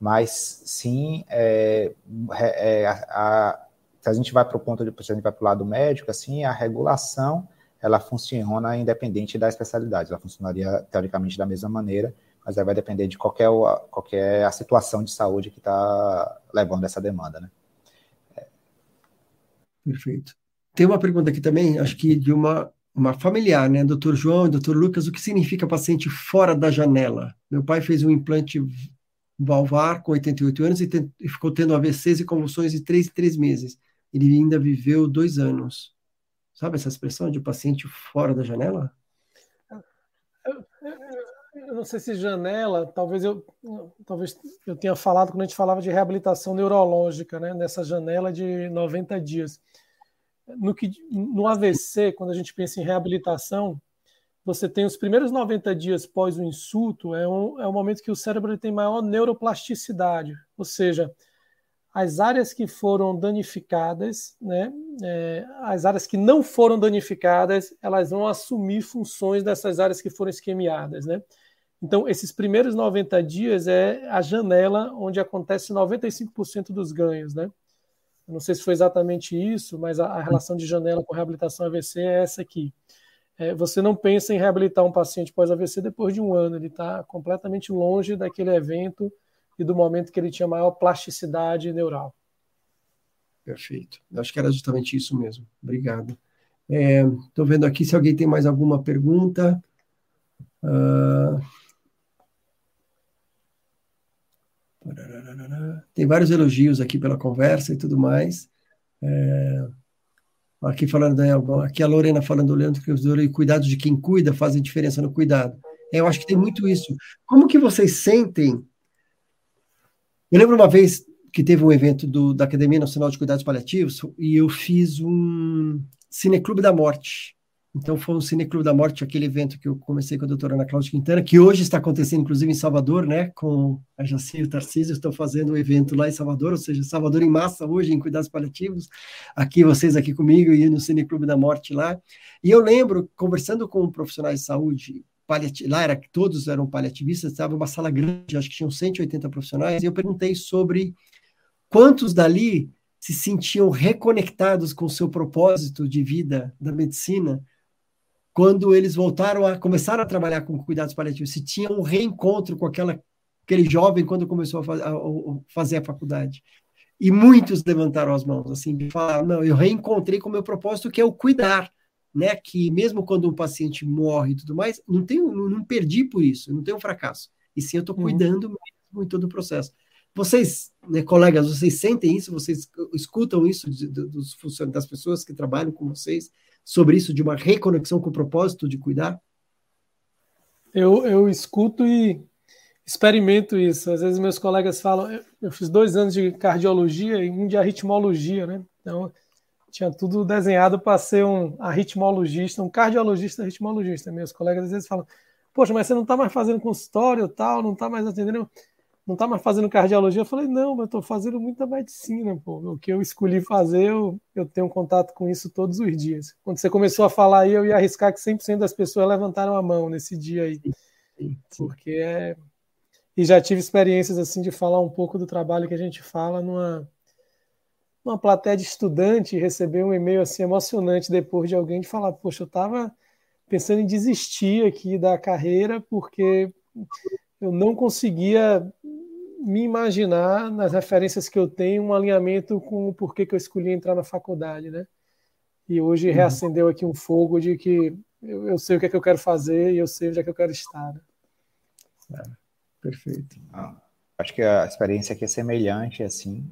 [SPEAKER 3] Mas sim, é, é, a, a, se a gente vai para o ponto de se a gente vai para o lado médico, assim, a regulação ela funciona independente da especialidade. Ela funcionaria teoricamente da mesma maneira, mas vai depender de qualquer, qualquer a situação de saúde que está levando essa demanda, né?
[SPEAKER 1] Perfeito. Tem uma pergunta aqui também, acho que de uma, uma familiar, né? Doutor João e doutor Lucas, o que significa paciente fora da janela? Meu pai fez um implante valvar com 88 anos e, tem, e ficou tendo AVCs e convulsões de 3 em 3 meses. Ele ainda viveu dois anos. Sabe essa expressão de paciente fora da janela?
[SPEAKER 2] Eu, eu não sei se janela, talvez eu, talvez eu tenha falado quando a gente falava de reabilitação neurológica, né? Nessa janela de 90 dias. No, que, no AVC, quando a gente pensa em reabilitação, você tem os primeiros 90 dias pós o insulto, é um, é um momento que o cérebro tem maior neuroplasticidade, ou seja, as áreas que foram danificadas, né, é, as áreas que não foram danificadas, elas vão assumir funções dessas áreas que foram esquemiadas. Né? Então, esses primeiros 90 dias é a janela onde acontece 95% dos ganhos. Né? Eu não sei se foi exatamente isso, mas a, a relação de janela com reabilitação AVC é essa aqui. É, você não pensa em reabilitar um paciente pós-AVC depois de um ano, ele está completamente longe daquele evento e do momento que ele tinha maior plasticidade neural.
[SPEAKER 1] Perfeito. Acho que era justamente isso mesmo. Obrigado. Estou é, vendo aqui se alguém tem mais alguma pergunta. Uh... Tem vários elogios aqui pela conversa e tudo mais. É... Aqui falando, né, aqui a Lorena falando, Leandro, que os cuidados de quem cuida fazem diferença no cuidado. É, eu acho que tem muito isso. Como que vocês sentem eu lembro uma vez que teve um evento do, da Academia Nacional de Cuidados Paliativos e eu fiz um Cineclube da Morte. Então foi um Cineclube da Morte, aquele evento que eu comecei com a doutora Ana Cláudia Quintana, que hoje está acontecendo inclusive em Salvador, né, com a Jaci e o Tarcísio, estão fazendo um evento lá em Salvador, ou seja, Salvador em massa hoje em cuidados paliativos, aqui vocês aqui comigo e no Cineclube da Morte lá. E eu lembro, conversando com profissionais de saúde, lá era que todos eram paliativistas, estava uma sala grande, acho que tinham 180 profissionais, e eu perguntei sobre quantos dali se sentiam reconectados com o seu propósito de vida da medicina quando eles voltaram a começar a trabalhar com cuidados paliativos, se tinham um reencontro com aquela, aquele jovem quando começou a, faz, a, a fazer a faculdade. E muitos levantaram as mãos, assim, de falar, não, eu reencontrei com o meu propósito, que é o cuidar, né, que mesmo quando um paciente morre e tudo mais, não tenho, não perdi por isso, não tenho um fracasso. E sim, eu estou uhum. cuidando mesmo em todo o processo. Vocês, né, colegas, vocês sentem isso? Vocês escutam isso dos das pessoas que trabalham com vocês sobre isso de uma reconexão com o propósito de cuidar?
[SPEAKER 2] Eu, eu escuto e experimento isso. Às vezes meus colegas falam, eu, eu fiz dois anos de cardiologia e um de arritmologia, né? Então tinha tudo desenhado para ser um arritmologista, um cardiologista arritmologista. Meus colegas às vezes falam, poxa, mas você não está mais fazendo consultório tal, não está mais atendendo, não está mais fazendo cardiologia. Eu falei, não, mas eu estou fazendo muita medicina, pô. O que eu escolhi fazer, eu, eu tenho contato com isso todos os dias. Quando você começou a falar aí, eu ia arriscar que 100% das pessoas levantaram a mão nesse dia aí. Porque é... E já tive experiências assim de falar um pouco do trabalho que a gente fala numa uma plateia de estudante receber um e-mail assim emocionante depois de alguém de falar, poxa, eu estava pensando em desistir aqui da carreira porque eu não conseguia me imaginar nas referências que eu tenho um alinhamento com o porquê que eu escolhi entrar na faculdade, né? E hoje uhum. reacendeu aqui um fogo de que eu, eu, sei o que é que eu quero fazer e eu sei onde é que eu quero estar. Né?
[SPEAKER 1] É, perfeito.
[SPEAKER 3] Ah, acho que a experiência aqui é semelhante, assim,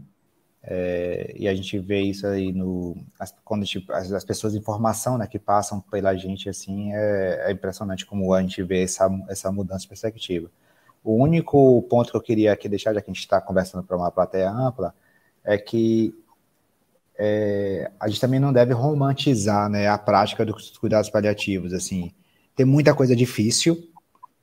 [SPEAKER 3] é, e a gente vê isso aí no as, quando gente, as, as, pessoas de informação né, que passam pela gente assim é, é, impressionante como a gente vê essa, essa mudança de perspectiva. O único ponto que eu queria aqui deixar, já que a gente está conversando para uma plateia ampla, é que é, a gente também não deve romantizar né, a prática dos cuidados paliativos. Assim, tem muita coisa difícil,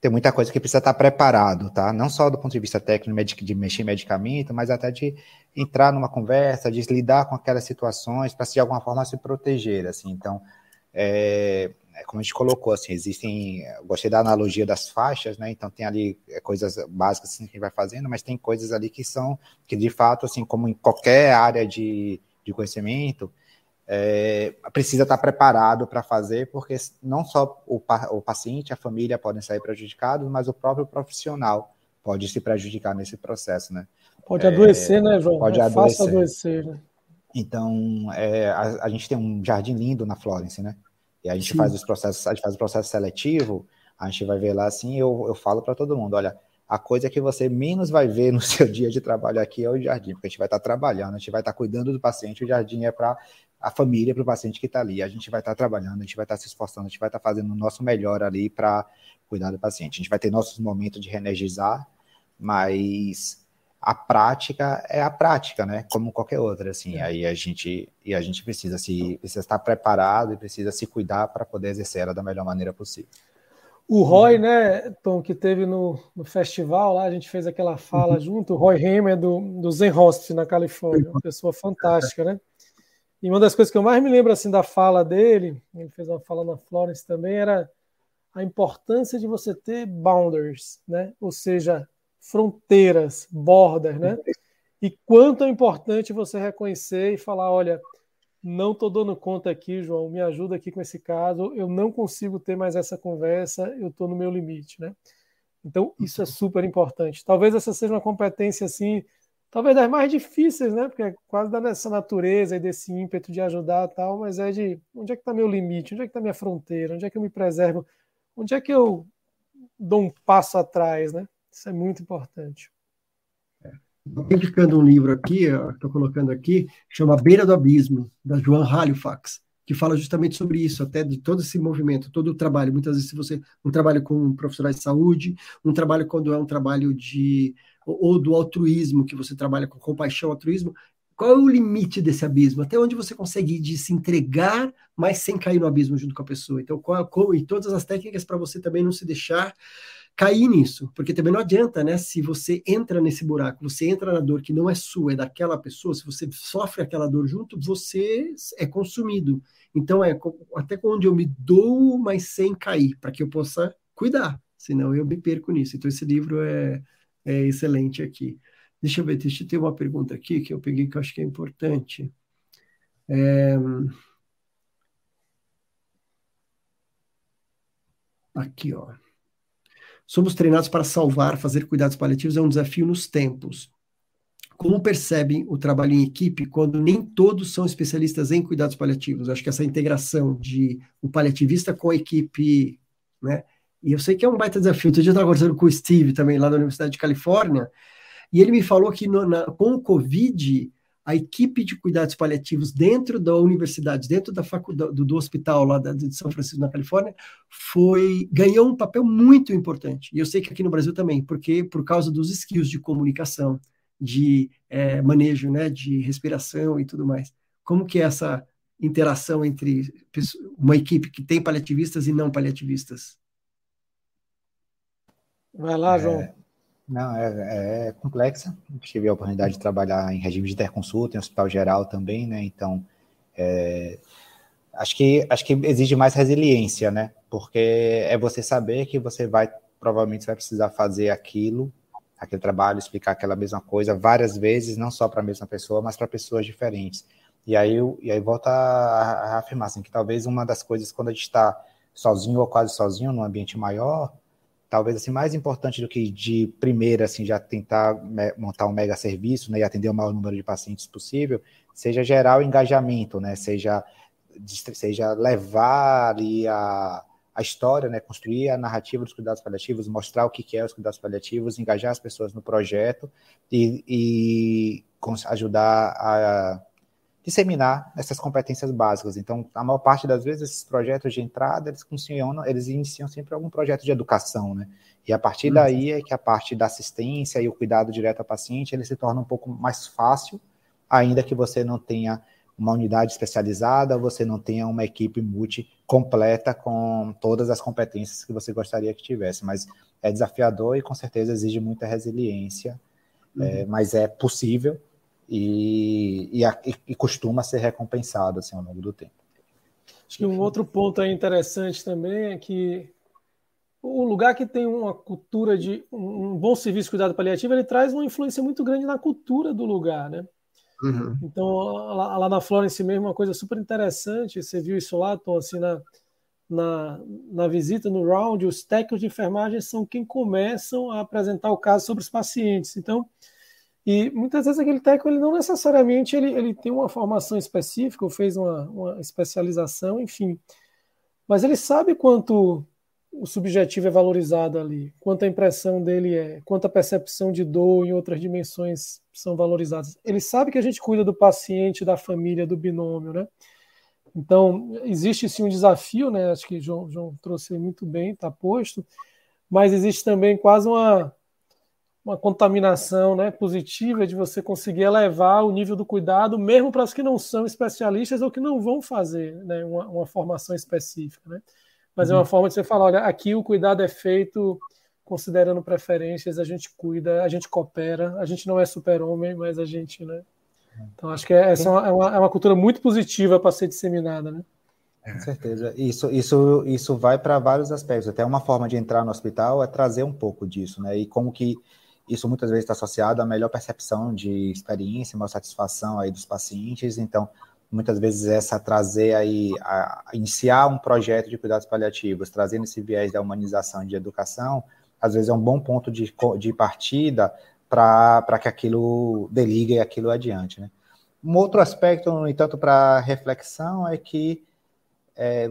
[SPEAKER 3] tem muita coisa que precisa estar preparado, tá? Não só do ponto de vista técnico de mexer em medicamento, mas até de entrar numa conversa, de lidar com aquelas situações para de alguma forma se proteger, assim. Então, é, é como a gente colocou, assim, existem, gostei da analogia das faixas, né? Então tem ali é, coisas básicas assim, que a gente vai fazendo, mas tem coisas ali que são que de fato, assim, como em qualquer área de, de conhecimento, é, precisa estar preparado para fazer, porque não só o, o paciente, a família podem sair prejudicados, mas o próprio profissional pode se prejudicar nesse processo, né?
[SPEAKER 2] Pode é, adoecer, né, João?
[SPEAKER 3] Pode é adoecer. adoecer né? Então, é, a, a, gente tem um jardim lindo na Florence, né? E a gente Sim. faz os processos, a gente faz o processo seletivo, a gente vai ver lá assim, eu, eu falo para todo mundo, olha, a coisa que você menos vai ver no seu dia de trabalho aqui é o jardim, porque a gente vai estar trabalhando, a gente vai estar cuidando do paciente, o jardim é para a família, para o paciente que está ali. A gente vai estar trabalhando, a gente vai estar se esforçando, a gente vai estar fazendo o nosso melhor ali para cuidar do paciente. A gente vai ter nossos momentos de reenergizar, mas a prática é a prática, né? Como qualquer outra, assim. É. Aí a gente e a gente precisa se precisa estar preparado e precisa se cuidar para poder exercer ela da melhor maneira possível.
[SPEAKER 2] O Roy, né, Tom, que teve no, no festival lá, a gente fez aquela fala uhum. junto. O Roy Hamer do, do Zen Host na Califórnia, uma pessoa fantástica, né? E uma das coisas que eu mais me lembro assim da fala dele, ele fez uma fala na Florence também, era a importância de você ter boundaries, né? Ou seja, fronteiras, bordas, né? E quanto é importante você reconhecer e falar, olha, não estou dando conta aqui, João, me ajuda aqui com esse caso, eu não consigo ter mais essa conversa, eu estou no meu limite, né? Então, isso é super importante. Talvez essa seja uma competência assim talvez das mais difíceis, né? Porque é quase dessa natureza e desse ímpeto de ajudar tal, mas é de onde é que está meu limite, onde é que está minha fronteira, onde é que eu me preservo, onde é que eu dou um passo atrás, né? Isso é muito importante.
[SPEAKER 1] Estou é. indicando um livro aqui, estou colocando aqui, chama Beira do Abismo, da Joan Halifax, que fala justamente sobre isso, até de todo esse movimento, todo o trabalho. Muitas vezes, se você um trabalho com profissionais de saúde, um trabalho quando é um trabalho de ou do altruísmo, que você trabalha com compaixão, altruísmo, qual é o limite desse abismo? Até onde você consegue ir de se entregar, mas sem cair no abismo junto com a pessoa? Então, qual, qual e todas as técnicas para você também não se deixar cair nisso, porque também não adianta, né? Se você entra nesse buraco, você entra na dor que não é sua, é daquela pessoa, se você sofre aquela dor junto, você é consumido. Então, é até onde eu me dou, mas sem cair, para que eu possa cuidar, senão eu me perco nisso. Então, esse livro é é excelente aqui. Deixa eu ver, deixa eu ter uma pergunta aqui que eu peguei que eu acho que é importante. É... Aqui, ó. Somos treinados para salvar, fazer cuidados paliativos é um desafio nos tempos. como percebem o trabalho em equipe quando nem todos são especialistas em cuidados paliativos? Acho que essa integração de o paliativista com a equipe, né? E eu sei que é um baita desafio. Outro dia eu estava conversando com o Steve também lá da Universidade de Califórnia, e ele me falou que no, na, com o Covid, a equipe de cuidados paliativos dentro da universidade, dentro da faculdade, do, do hospital lá da, de São Francisco, na Califórnia, foi ganhou um papel muito importante. E eu sei que aqui no Brasil também, porque por causa dos skills de comunicação, de é, manejo, né, de respiração e tudo mais. Como que é essa interação entre uma equipe que tem paliativistas e não paliativistas?
[SPEAKER 2] Vai lá, João.
[SPEAKER 3] É, não, é, é, complexa. Tive a oportunidade de trabalhar em regime de interconsulta, em hospital geral também, né? Então, é, acho que acho que exige mais resiliência, né? Porque é você saber que você vai provavelmente vai precisar fazer aquilo aquele trabalho, explicar aquela mesma coisa várias vezes, não só para a mesma pessoa, mas para pessoas diferentes. E aí, e aí volta a, a afirmar assim, que talvez uma das coisas, quando a gente está sozinho ou quase sozinho, num ambiente maior, talvez assim, mais importante do que de primeira, assim, já tentar montar um mega serviço né, e atender o maior número de pacientes possível, seja gerar o engajamento, né, seja, seja levar ali a, a história, né, construir a narrativa dos cuidados paliativos, mostrar o que é os cuidados paliativos, engajar as pessoas no projeto e, e ajudar a disseminar essas competências básicas. Então, a maior parte das vezes esses projetos de entrada, eles funcionam, eles iniciam sempre algum projeto de educação, né? E a partir daí é que a parte da assistência e o cuidado direto ao paciente, ele se torna um pouco mais fácil, ainda que você não tenha uma unidade especializada, você não tenha uma equipe multi completa com todas as competências que você gostaria que tivesse. Mas é desafiador e com certeza exige muita resiliência, uhum. é, mas é possível e, e, e, costuma ser recompensado assim, ao longo do tempo.
[SPEAKER 2] Acho que um outro ponto interessante também é que o lugar que tem uma cultura de um bom serviço de cuidado paliativo, ele traz uma influência muito grande na cultura do lugar, né? Uhum. Então, lá, lá, na Florence mesmo, uma coisa super interessante, você viu isso lá, Tom, assim, na, na, na visita, no round, os técnicos de enfermagem são quem começam a apresentar o caso sobre os pacientes. Então, e muitas vezes aquele técnico, ele não necessariamente ele, ele tem uma formação específica, ou fez uma, uma especialização, enfim, mas ele sabe quanto o subjetivo é valorizado ali, quanto a impressão dele é, quanto a percepção de dor em outras dimensões são valorizadas. Ele sabe que a gente cuida do paciente, da família, do binômio, né? Então, existe sim um desafio, né? Acho que João, João trouxe muito bem, está posto, mas existe também quase uma, uma contaminação né, positiva de você conseguir elevar o nível do cuidado, mesmo para os que não são especialistas ou que não vão fazer né, uma, uma formação específica. Né? mas é uma uhum. forma de você falar, olha, aqui o cuidado é feito considerando preferências, a gente cuida, a gente coopera, a gente não é super-homem, mas a gente, né? Então acho que essa é uma, é uma cultura muito positiva para ser disseminada, né?
[SPEAKER 3] Com certeza. Isso, isso, isso vai para vários aspectos. Até uma forma de entrar no hospital é trazer um pouco disso, né? E como que isso muitas vezes está associado à melhor percepção de experiência, maior satisfação aí dos pacientes. Então, muitas vezes essa trazer aí, a, a iniciar um projeto de cuidados paliativos, trazendo esse viés da humanização e de educação, às vezes é um bom ponto de, de partida para que aquilo deligue aquilo adiante. Né? Um outro aspecto, no entanto, para reflexão é que, é,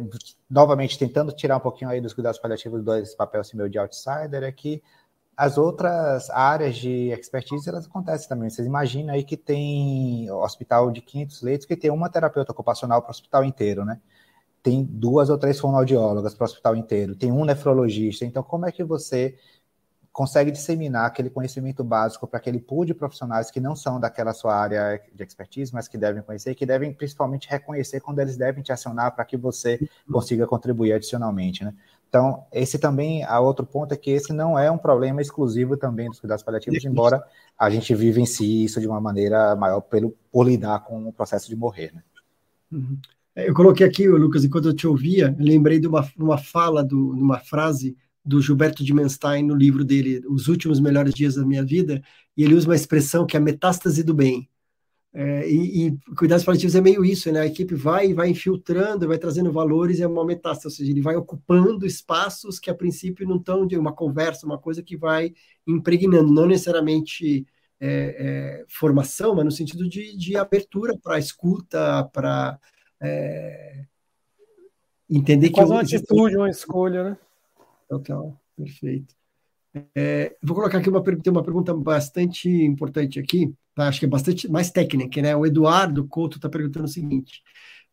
[SPEAKER 3] novamente, tentando tirar um pouquinho aí dos cuidados paliativos desse papel assim, de outsider, é que as outras áreas de expertise, elas acontecem também. Vocês imaginam aí que tem hospital de 500 leitos que tem uma terapeuta ocupacional para o hospital inteiro, né? Tem duas ou três fonoaudiólogas para o hospital inteiro, tem um nefrologista. Então, como é que você consegue disseminar aquele conhecimento básico para aquele pool de profissionais que não são daquela sua área de expertise, mas que devem conhecer, que devem principalmente reconhecer quando eles devem te acionar para que você consiga contribuir adicionalmente, né? Então, esse também, a outro ponto é que esse não é um problema exclusivo também dos cuidados paliativos, embora a gente vivencie isso de uma maneira maior pelo, por lidar com o processo de morrer. Né?
[SPEAKER 1] Uhum. É, eu coloquei aqui, Lucas, enquanto eu te ouvia, lembrei de uma, uma fala, de uma frase do Gilberto de Menstein no livro dele, Os Últimos Melhores Dias da Minha Vida, e ele usa uma expressão que é a metástase do bem. É, e, e, cuidados paliativos é meio isso, né? A equipe vai vai infiltrando, vai trazendo valores e é uma metástase, ou seja, ele vai ocupando espaços que a princípio não estão de uma conversa, uma coisa que vai impregnando, não necessariamente é, é, formação, mas no sentido de, de abertura para escuta, para é, entender
[SPEAKER 2] que. Fazer uma atitude, uma escolha, né?
[SPEAKER 1] Total, perfeito. É, vou colocar aqui uma, tem uma pergunta bastante importante aqui, tá? acho que é bastante mais técnica, né? O Eduardo Couto está perguntando o seguinte: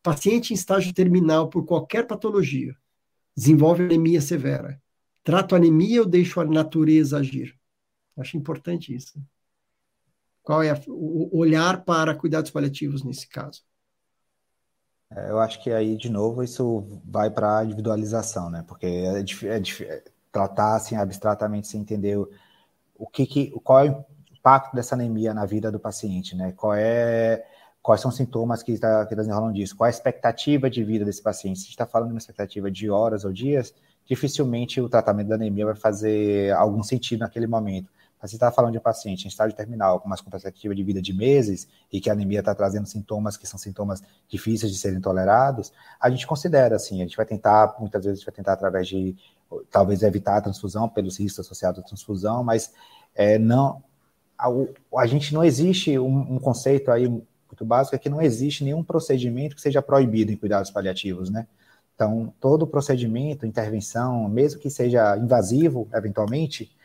[SPEAKER 1] paciente em estágio terminal por qualquer patologia desenvolve anemia severa. Trato anemia ou deixo a natureza agir? Acho importante isso. Qual é a, o olhar para cuidados paliativos nesse caso?
[SPEAKER 3] É, eu acho que aí, de novo, isso vai para a individualização, né? Porque é, é, tratar assim abstratamente sem entender o, que, que qual é o impacto dessa anemia na vida do paciente, né? Qual é quais são os sintomas que está que tá desenrolando disso? Qual é a expectativa de vida desse paciente? Se está falando de uma expectativa de horas ou dias, dificilmente o tratamento da anemia vai fazer algum sentido naquele momento. Mas se está falando de um paciente em estágio terminal com uma perspectiva de vida de meses e que a anemia está trazendo sintomas que são sintomas difíceis de serem tolerados, a gente considera assim, a gente vai tentar, muitas vezes a gente vai tentar através de talvez evitar a transfusão pelos riscos associados à transfusão, mas é, não a, a, gente não existe um, um conceito aí muito básico é que não existe nenhum procedimento que seja proibido em cuidados paliativos, né? Então, todo procedimento, intervenção, mesmo que seja invasivo, eventualmente,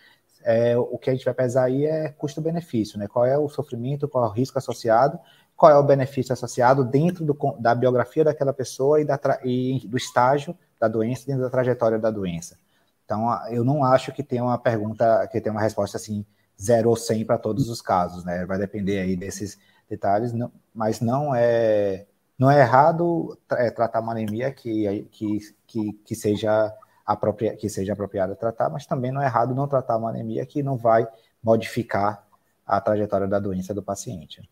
[SPEAKER 3] é, o que a gente vai pesar aí é custo-benefício, né? Qual é o sofrimento, qual é o risco associado, qual é o benefício associado dentro do, da biografia daquela pessoa e, da, e do estágio da doença, dentro da trajetória da doença. Então, eu não acho que tenha uma pergunta, que tenha uma resposta assim, zero ou cem para todos os casos, né? Vai depender aí desses detalhes, não, mas não é não é errado é, tratar uma anemia que, que, que, que seja que seja apropriado tratar, mas também não é errado não tratar uma anemia que não vai modificar a trajetória da doença do paciente.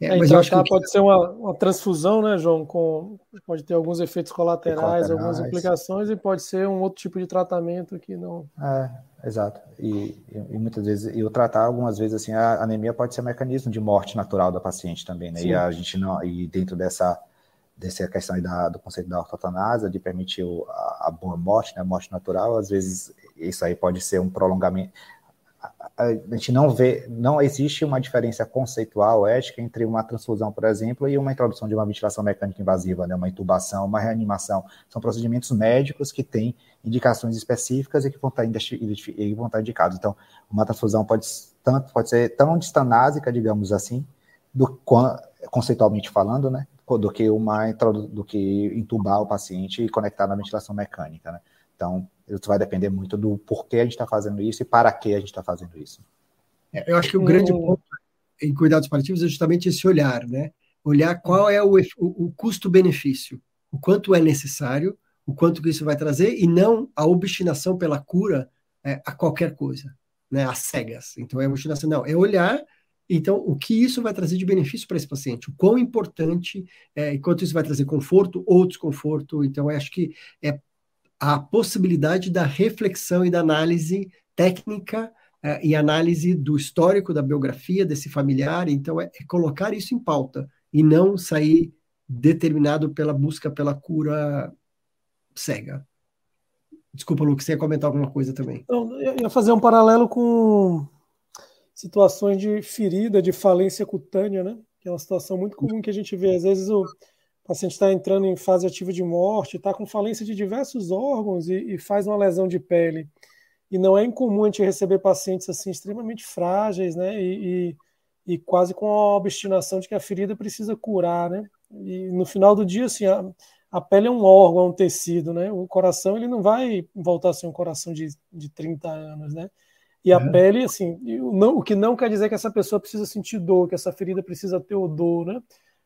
[SPEAKER 2] É, é, mas então, eu acho que pode ser uma, uma, transfusão, né, João? Com, pode ter alguns efeitos colaterais, colaterais, algumas implicações, e pode ser um outro tipo de tratamento que não.
[SPEAKER 3] É, exato. E, e, muitas vezes, e o tratar, algumas vezes, assim, a anemia pode ser um mecanismo de morte natural da paciente também, né? Sim. E a gente não. E dentro dessa dessa questão da, do conceito da ortotanasa, de permitir a, a, boa morte, né, a morte natural, às vezes isso aí pode ser um prolongamento. A, gente não vê, não existe uma diferença conceitual ética entre uma transfusão, por exemplo, e uma introdução de uma ventilação mecânica invasiva, né, uma intubação, uma reanimação. São procedimentos médicos que têm indicações específicas e que vão estar, e vão estar indicados. Então, uma transfusão pode, tanto, pode ser tão distanásica, digamos assim, do, conceitualmente falando, né, do que uma do que entubar o paciente e conectar na ventilação mecânica, né? Então, isso vai depender muito do porquê a gente está fazendo isso e para que a gente está fazendo isso.
[SPEAKER 1] É, eu acho que o grande ponto em cuidados paliativos é justamente esse olhar, né? Olhar qual é o, o, o custo-benefício, o quanto é necessário, o quanto que isso vai trazer, e não a obstinação pela cura é, a qualquer coisa, né? Às cegas. Então, é obstinação, não, é olhar então, o que isso vai trazer de benefício para esse paciente? O quão importante, é, enquanto isso vai trazer conforto ou desconforto. Então, eu acho que é a possibilidade da reflexão e da análise técnica é, e análise do histórico da biografia desse familiar. Então, é, é colocar isso em pauta e não sair determinado pela busca pela cura cega. Desculpa, Lucas, você ia comentar alguma coisa também.
[SPEAKER 2] eu ia fazer um paralelo com situações de ferida, de falência cutânea, né? Que é uma situação muito comum que a gente vê. Às vezes o paciente está entrando em fase ativa de morte, está com falência de diversos órgãos e, e, faz uma lesão de pele. E não é incomum a gente receber pacientes assim extremamente frágeis, né? E, e, e quase com a obstinação de que a ferida precisa curar, né? E no final do dia, assim, a, a pele é um órgão, é um tecido, né? O coração ele não vai voltar a ser um coração de, de 30 anos, né? E a é. pele, assim, o, não, o que não quer dizer que essa pessoa precisa sentir dor, que essa ferida precisa ter odor, né?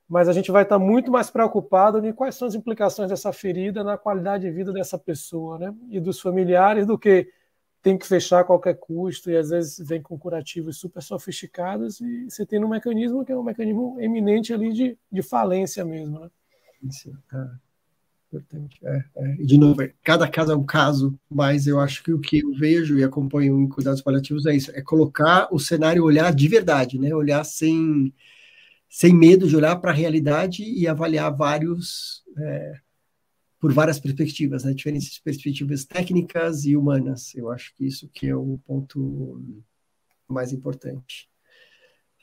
[SPEAKER 2] Mas a gente vai estar muito mais preocupado em quais são as implicações dessa ferida na qualidade de vida dessa pessoa, né? E dos familiares, do que tem que fechar a qualquer custo, e às vezes vem com curativos super sofisticados, e você tem um mecanismo que é um mecanismo eminente ali de, de falência mesmo, né?
[SPEAKER 1] Sim, é. É, é. De novo, é, cada caso é um caso, mas eu acho que o que eu vejo e acompanho em cuidados paliativos é isso: é colocar o cenário, olhar de verdade, né? Olhar sem, sem medo de olhar para a realidade e avaliar vários. É, por várias perspectivas, né? diferentes perspectivas técnicas e humanas. Eu acho que isso que é o ponto mais importante.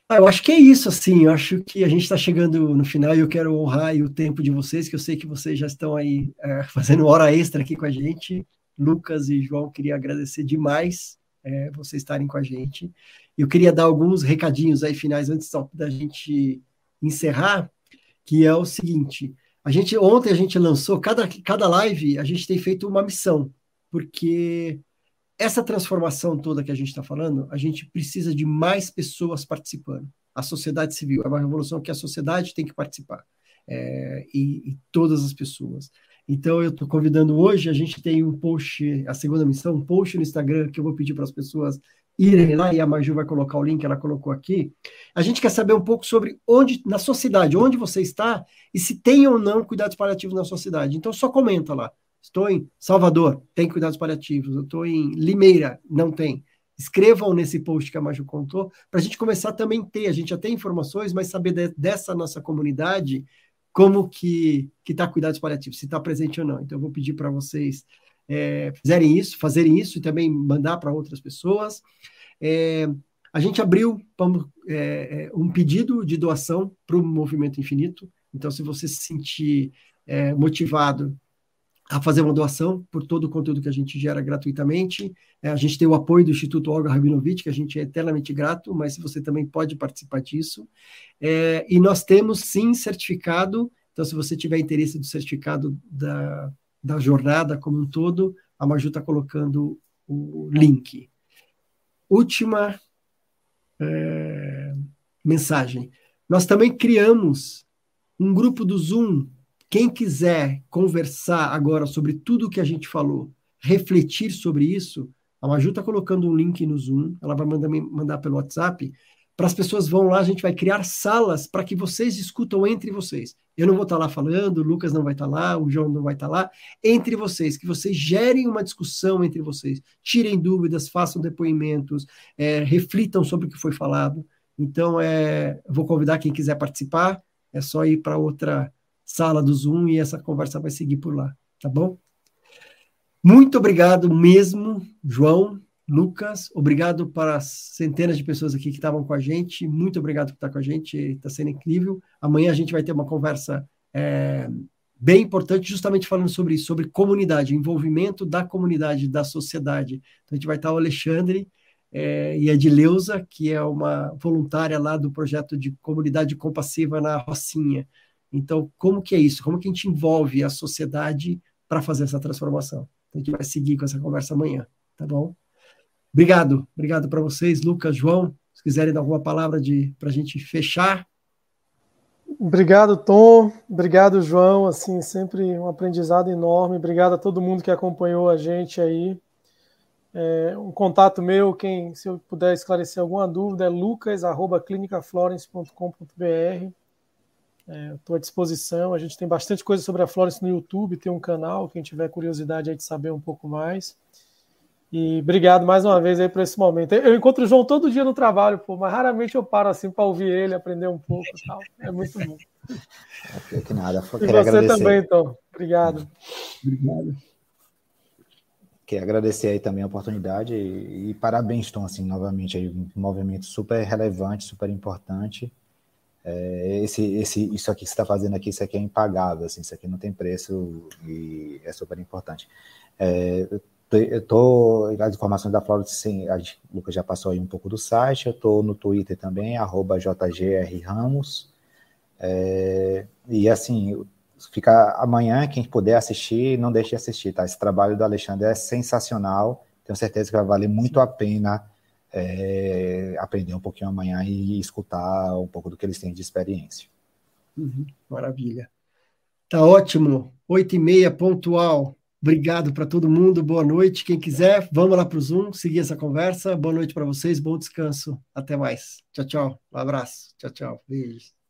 [SPEAKER 1] Ah, eu acho que é isso, assim, eu acho que a gente está chegando no final e eu quero honrar o tempo de vocês, que eu sei que vocês já estão aí é, fazendo hora extra aqui com a gente. Lucas e João, queria agradecer demais é, vocês estarem com a gente. Eu queria dar alguns recadinhos aí finais antes da gente encerrar, que é o seguinte, a gente ontem a gente lançou, cada, cada live a gente tem feito uma missão, porque essa transformação toda que a gente está falando, a gente precisa de mais pessoas participando. A sociedade civil é uma revolução que a sociedade tem que participar, é, e, e, todas as pessoas. Então, eu estou convidando hoje, a gente tem um post, a segunda missão, um post no Instagram que eu vou pedir para as pessoas irem lá, e a Maju vai colocar o link, ela colocou aqui. A gente quer saber um pouco sobre onde, na sociedade, onde você está, e se tem ou não cuidados paliativos na sociedade. Então, só comenta lá. Estou em Salvador, tem cuidados paliativos. Eu estou em Limeira, não tem. Escrevam nesse post que a Maju contou, para a gente começar também a ter. A gente já tem informações, mas saber de, dessa nossa comunidade como que está cuidados paliativos, se está presente ou não. Então, eu vou pedir para vocês é, fizerem isso, fazerem isso e também mandar para outras pessoas. É, a gente abriu é, é, um pedido de doação para o Movimento Infinito. Então, se você se sentir é, motivado a fazer uma doação por todo o conteúdo que a gente gera gratuitamente. É, a gente tem o apoio do Instituto Olga Rabinovich, que a gente é eternamente grato, mas você também pode participar disso. É, e nós temos, sim, certificado. Então, se você tiver interesse do certificado da, da jornada como um todo, a Maju está colocando o link. Última é, mensagem. Nós também criamos um grupo do Zoom quem quiser conversar agora sobre tudo o que a gente falou, refletir sobre isso, a Maju está colocando um link no Zoom, ela vai mandar, mandar pelo WhatsApp, para as pessoas vão lá, a gente vai criar salas para que vocês discutam entre vocês. Eu não vou estar tá lá falando, o Lucas não vai estar tá lá, o João não vai estar tá lá, entre vocês, que vocês gerem uma discussão entre vocês, tirem dúvidas, façam depoimentos, é, reflitam sobre o que foi falado. Então, é, vou convidar quem quiser participar, é só ir para outra sala do Zoom e essa conversa vai seguir por lá, tá bom? Muito obrigado mesmo, João, Lucas, obrigado para as centenas de pessoas aqui que estavam com a gente, muito obrigado por estar com a gente, está sendo incrível. Amanhã a gente vai ter uma conversa é, bem importante, justamente falando sobre isso, sobre comunidade, envolvimento da comunidade, da sociedade. Então a gente vai estar o Alexandre é, e a Edileuza, que é uma voluntária lá do projeto de comunidade compassiva na Rocinha. Então, como que é isso? Como que a gente envolve a sociedade para fazer essa transformação? A gente vai seguir com essa conversa amanhã, tá bom? Obrigado, obrigado para vocês, Lucas, João. Se quiserem dar alguma palavra para a gente fechar.
[SPEAKER 2] Obrigado, Tom. Obrigado, João. Assim, sempre um aprendizado enorme. Obrigado a todo mundo que acompanhou a gente aí. É, um contato meu, quem se eu puder esclarecer alguma dúvida, é lucas@clinicaflorence.com.br. Estou é, à disposição. A gente tem bastante coisa sobre a Florence no YouTube, tem um canal, quem tiver curiosidade aí de saber um pouco mais. E obrigado mais uma vez aí por esse momento. Eu encontro o João todo dia no trabalho, pô, mas raramente eu paro assim para ouvir ele, aprender um pouco e tal. É muito bom.
[SPEAKER 3] É que nada.
[SPEAKER 2] E você agradecer. também, então. Obrigado. Obrigado.
[SPEAKER 3] Quero agradecer aí também a oportunidade e, e parabéns, Tom, assim, novamente, aí, um movimento super relevante, super importante é, esse, esse, isso aqui que você está fazendo aqui, isso aqui é impagável, assim, isso aqui não tem preço e é super importante. É, eu tô, as informações da Flora, sim, a gente, o Lucas já passou aí um pouco do site, eu estou no Twitter também, arroba jgrramos, é, e assim, fica amanhã, quem puder assistir, não deixe de assistir, tá? Esse trabalho do Alexandre é sensacional, tenho certeza que vai valer muito a pena é, aprender um pouquinho amanhã e escutar um pouco do que eles têm de experiência.
[SPEAKER 1] Uhum, maravilha. Tá ótimo. Oito e meia, pontual. Obrigado para todo mundo. Boa noite. Quem quiser, vamos lá para o Zoom, seguir essa conversa. Boa noite para vocês. Bom descanso. Até mais. Tchau, tchau. Um abraço. Tchau, tchau. Beijos.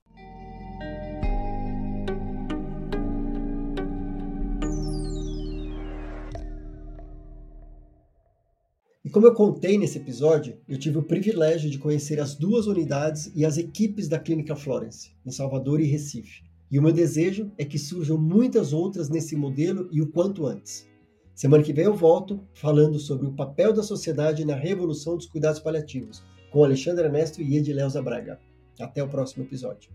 [SPEAKER 1] Como eu contei nesse episódio, eu tive o privilégio de conhecer as duas unidades e as equipes da Clínica Florence, em Salvador e Recife. E o meu desejo é que surjam muitas outras nesse modelo e o quanto antes. Semana que vem eu volto falando sobre o papel da sociedade na revolução dos cuidados paliativos, com Alexandre Ernesto e Edileuza Braga. Até o próximo episódio.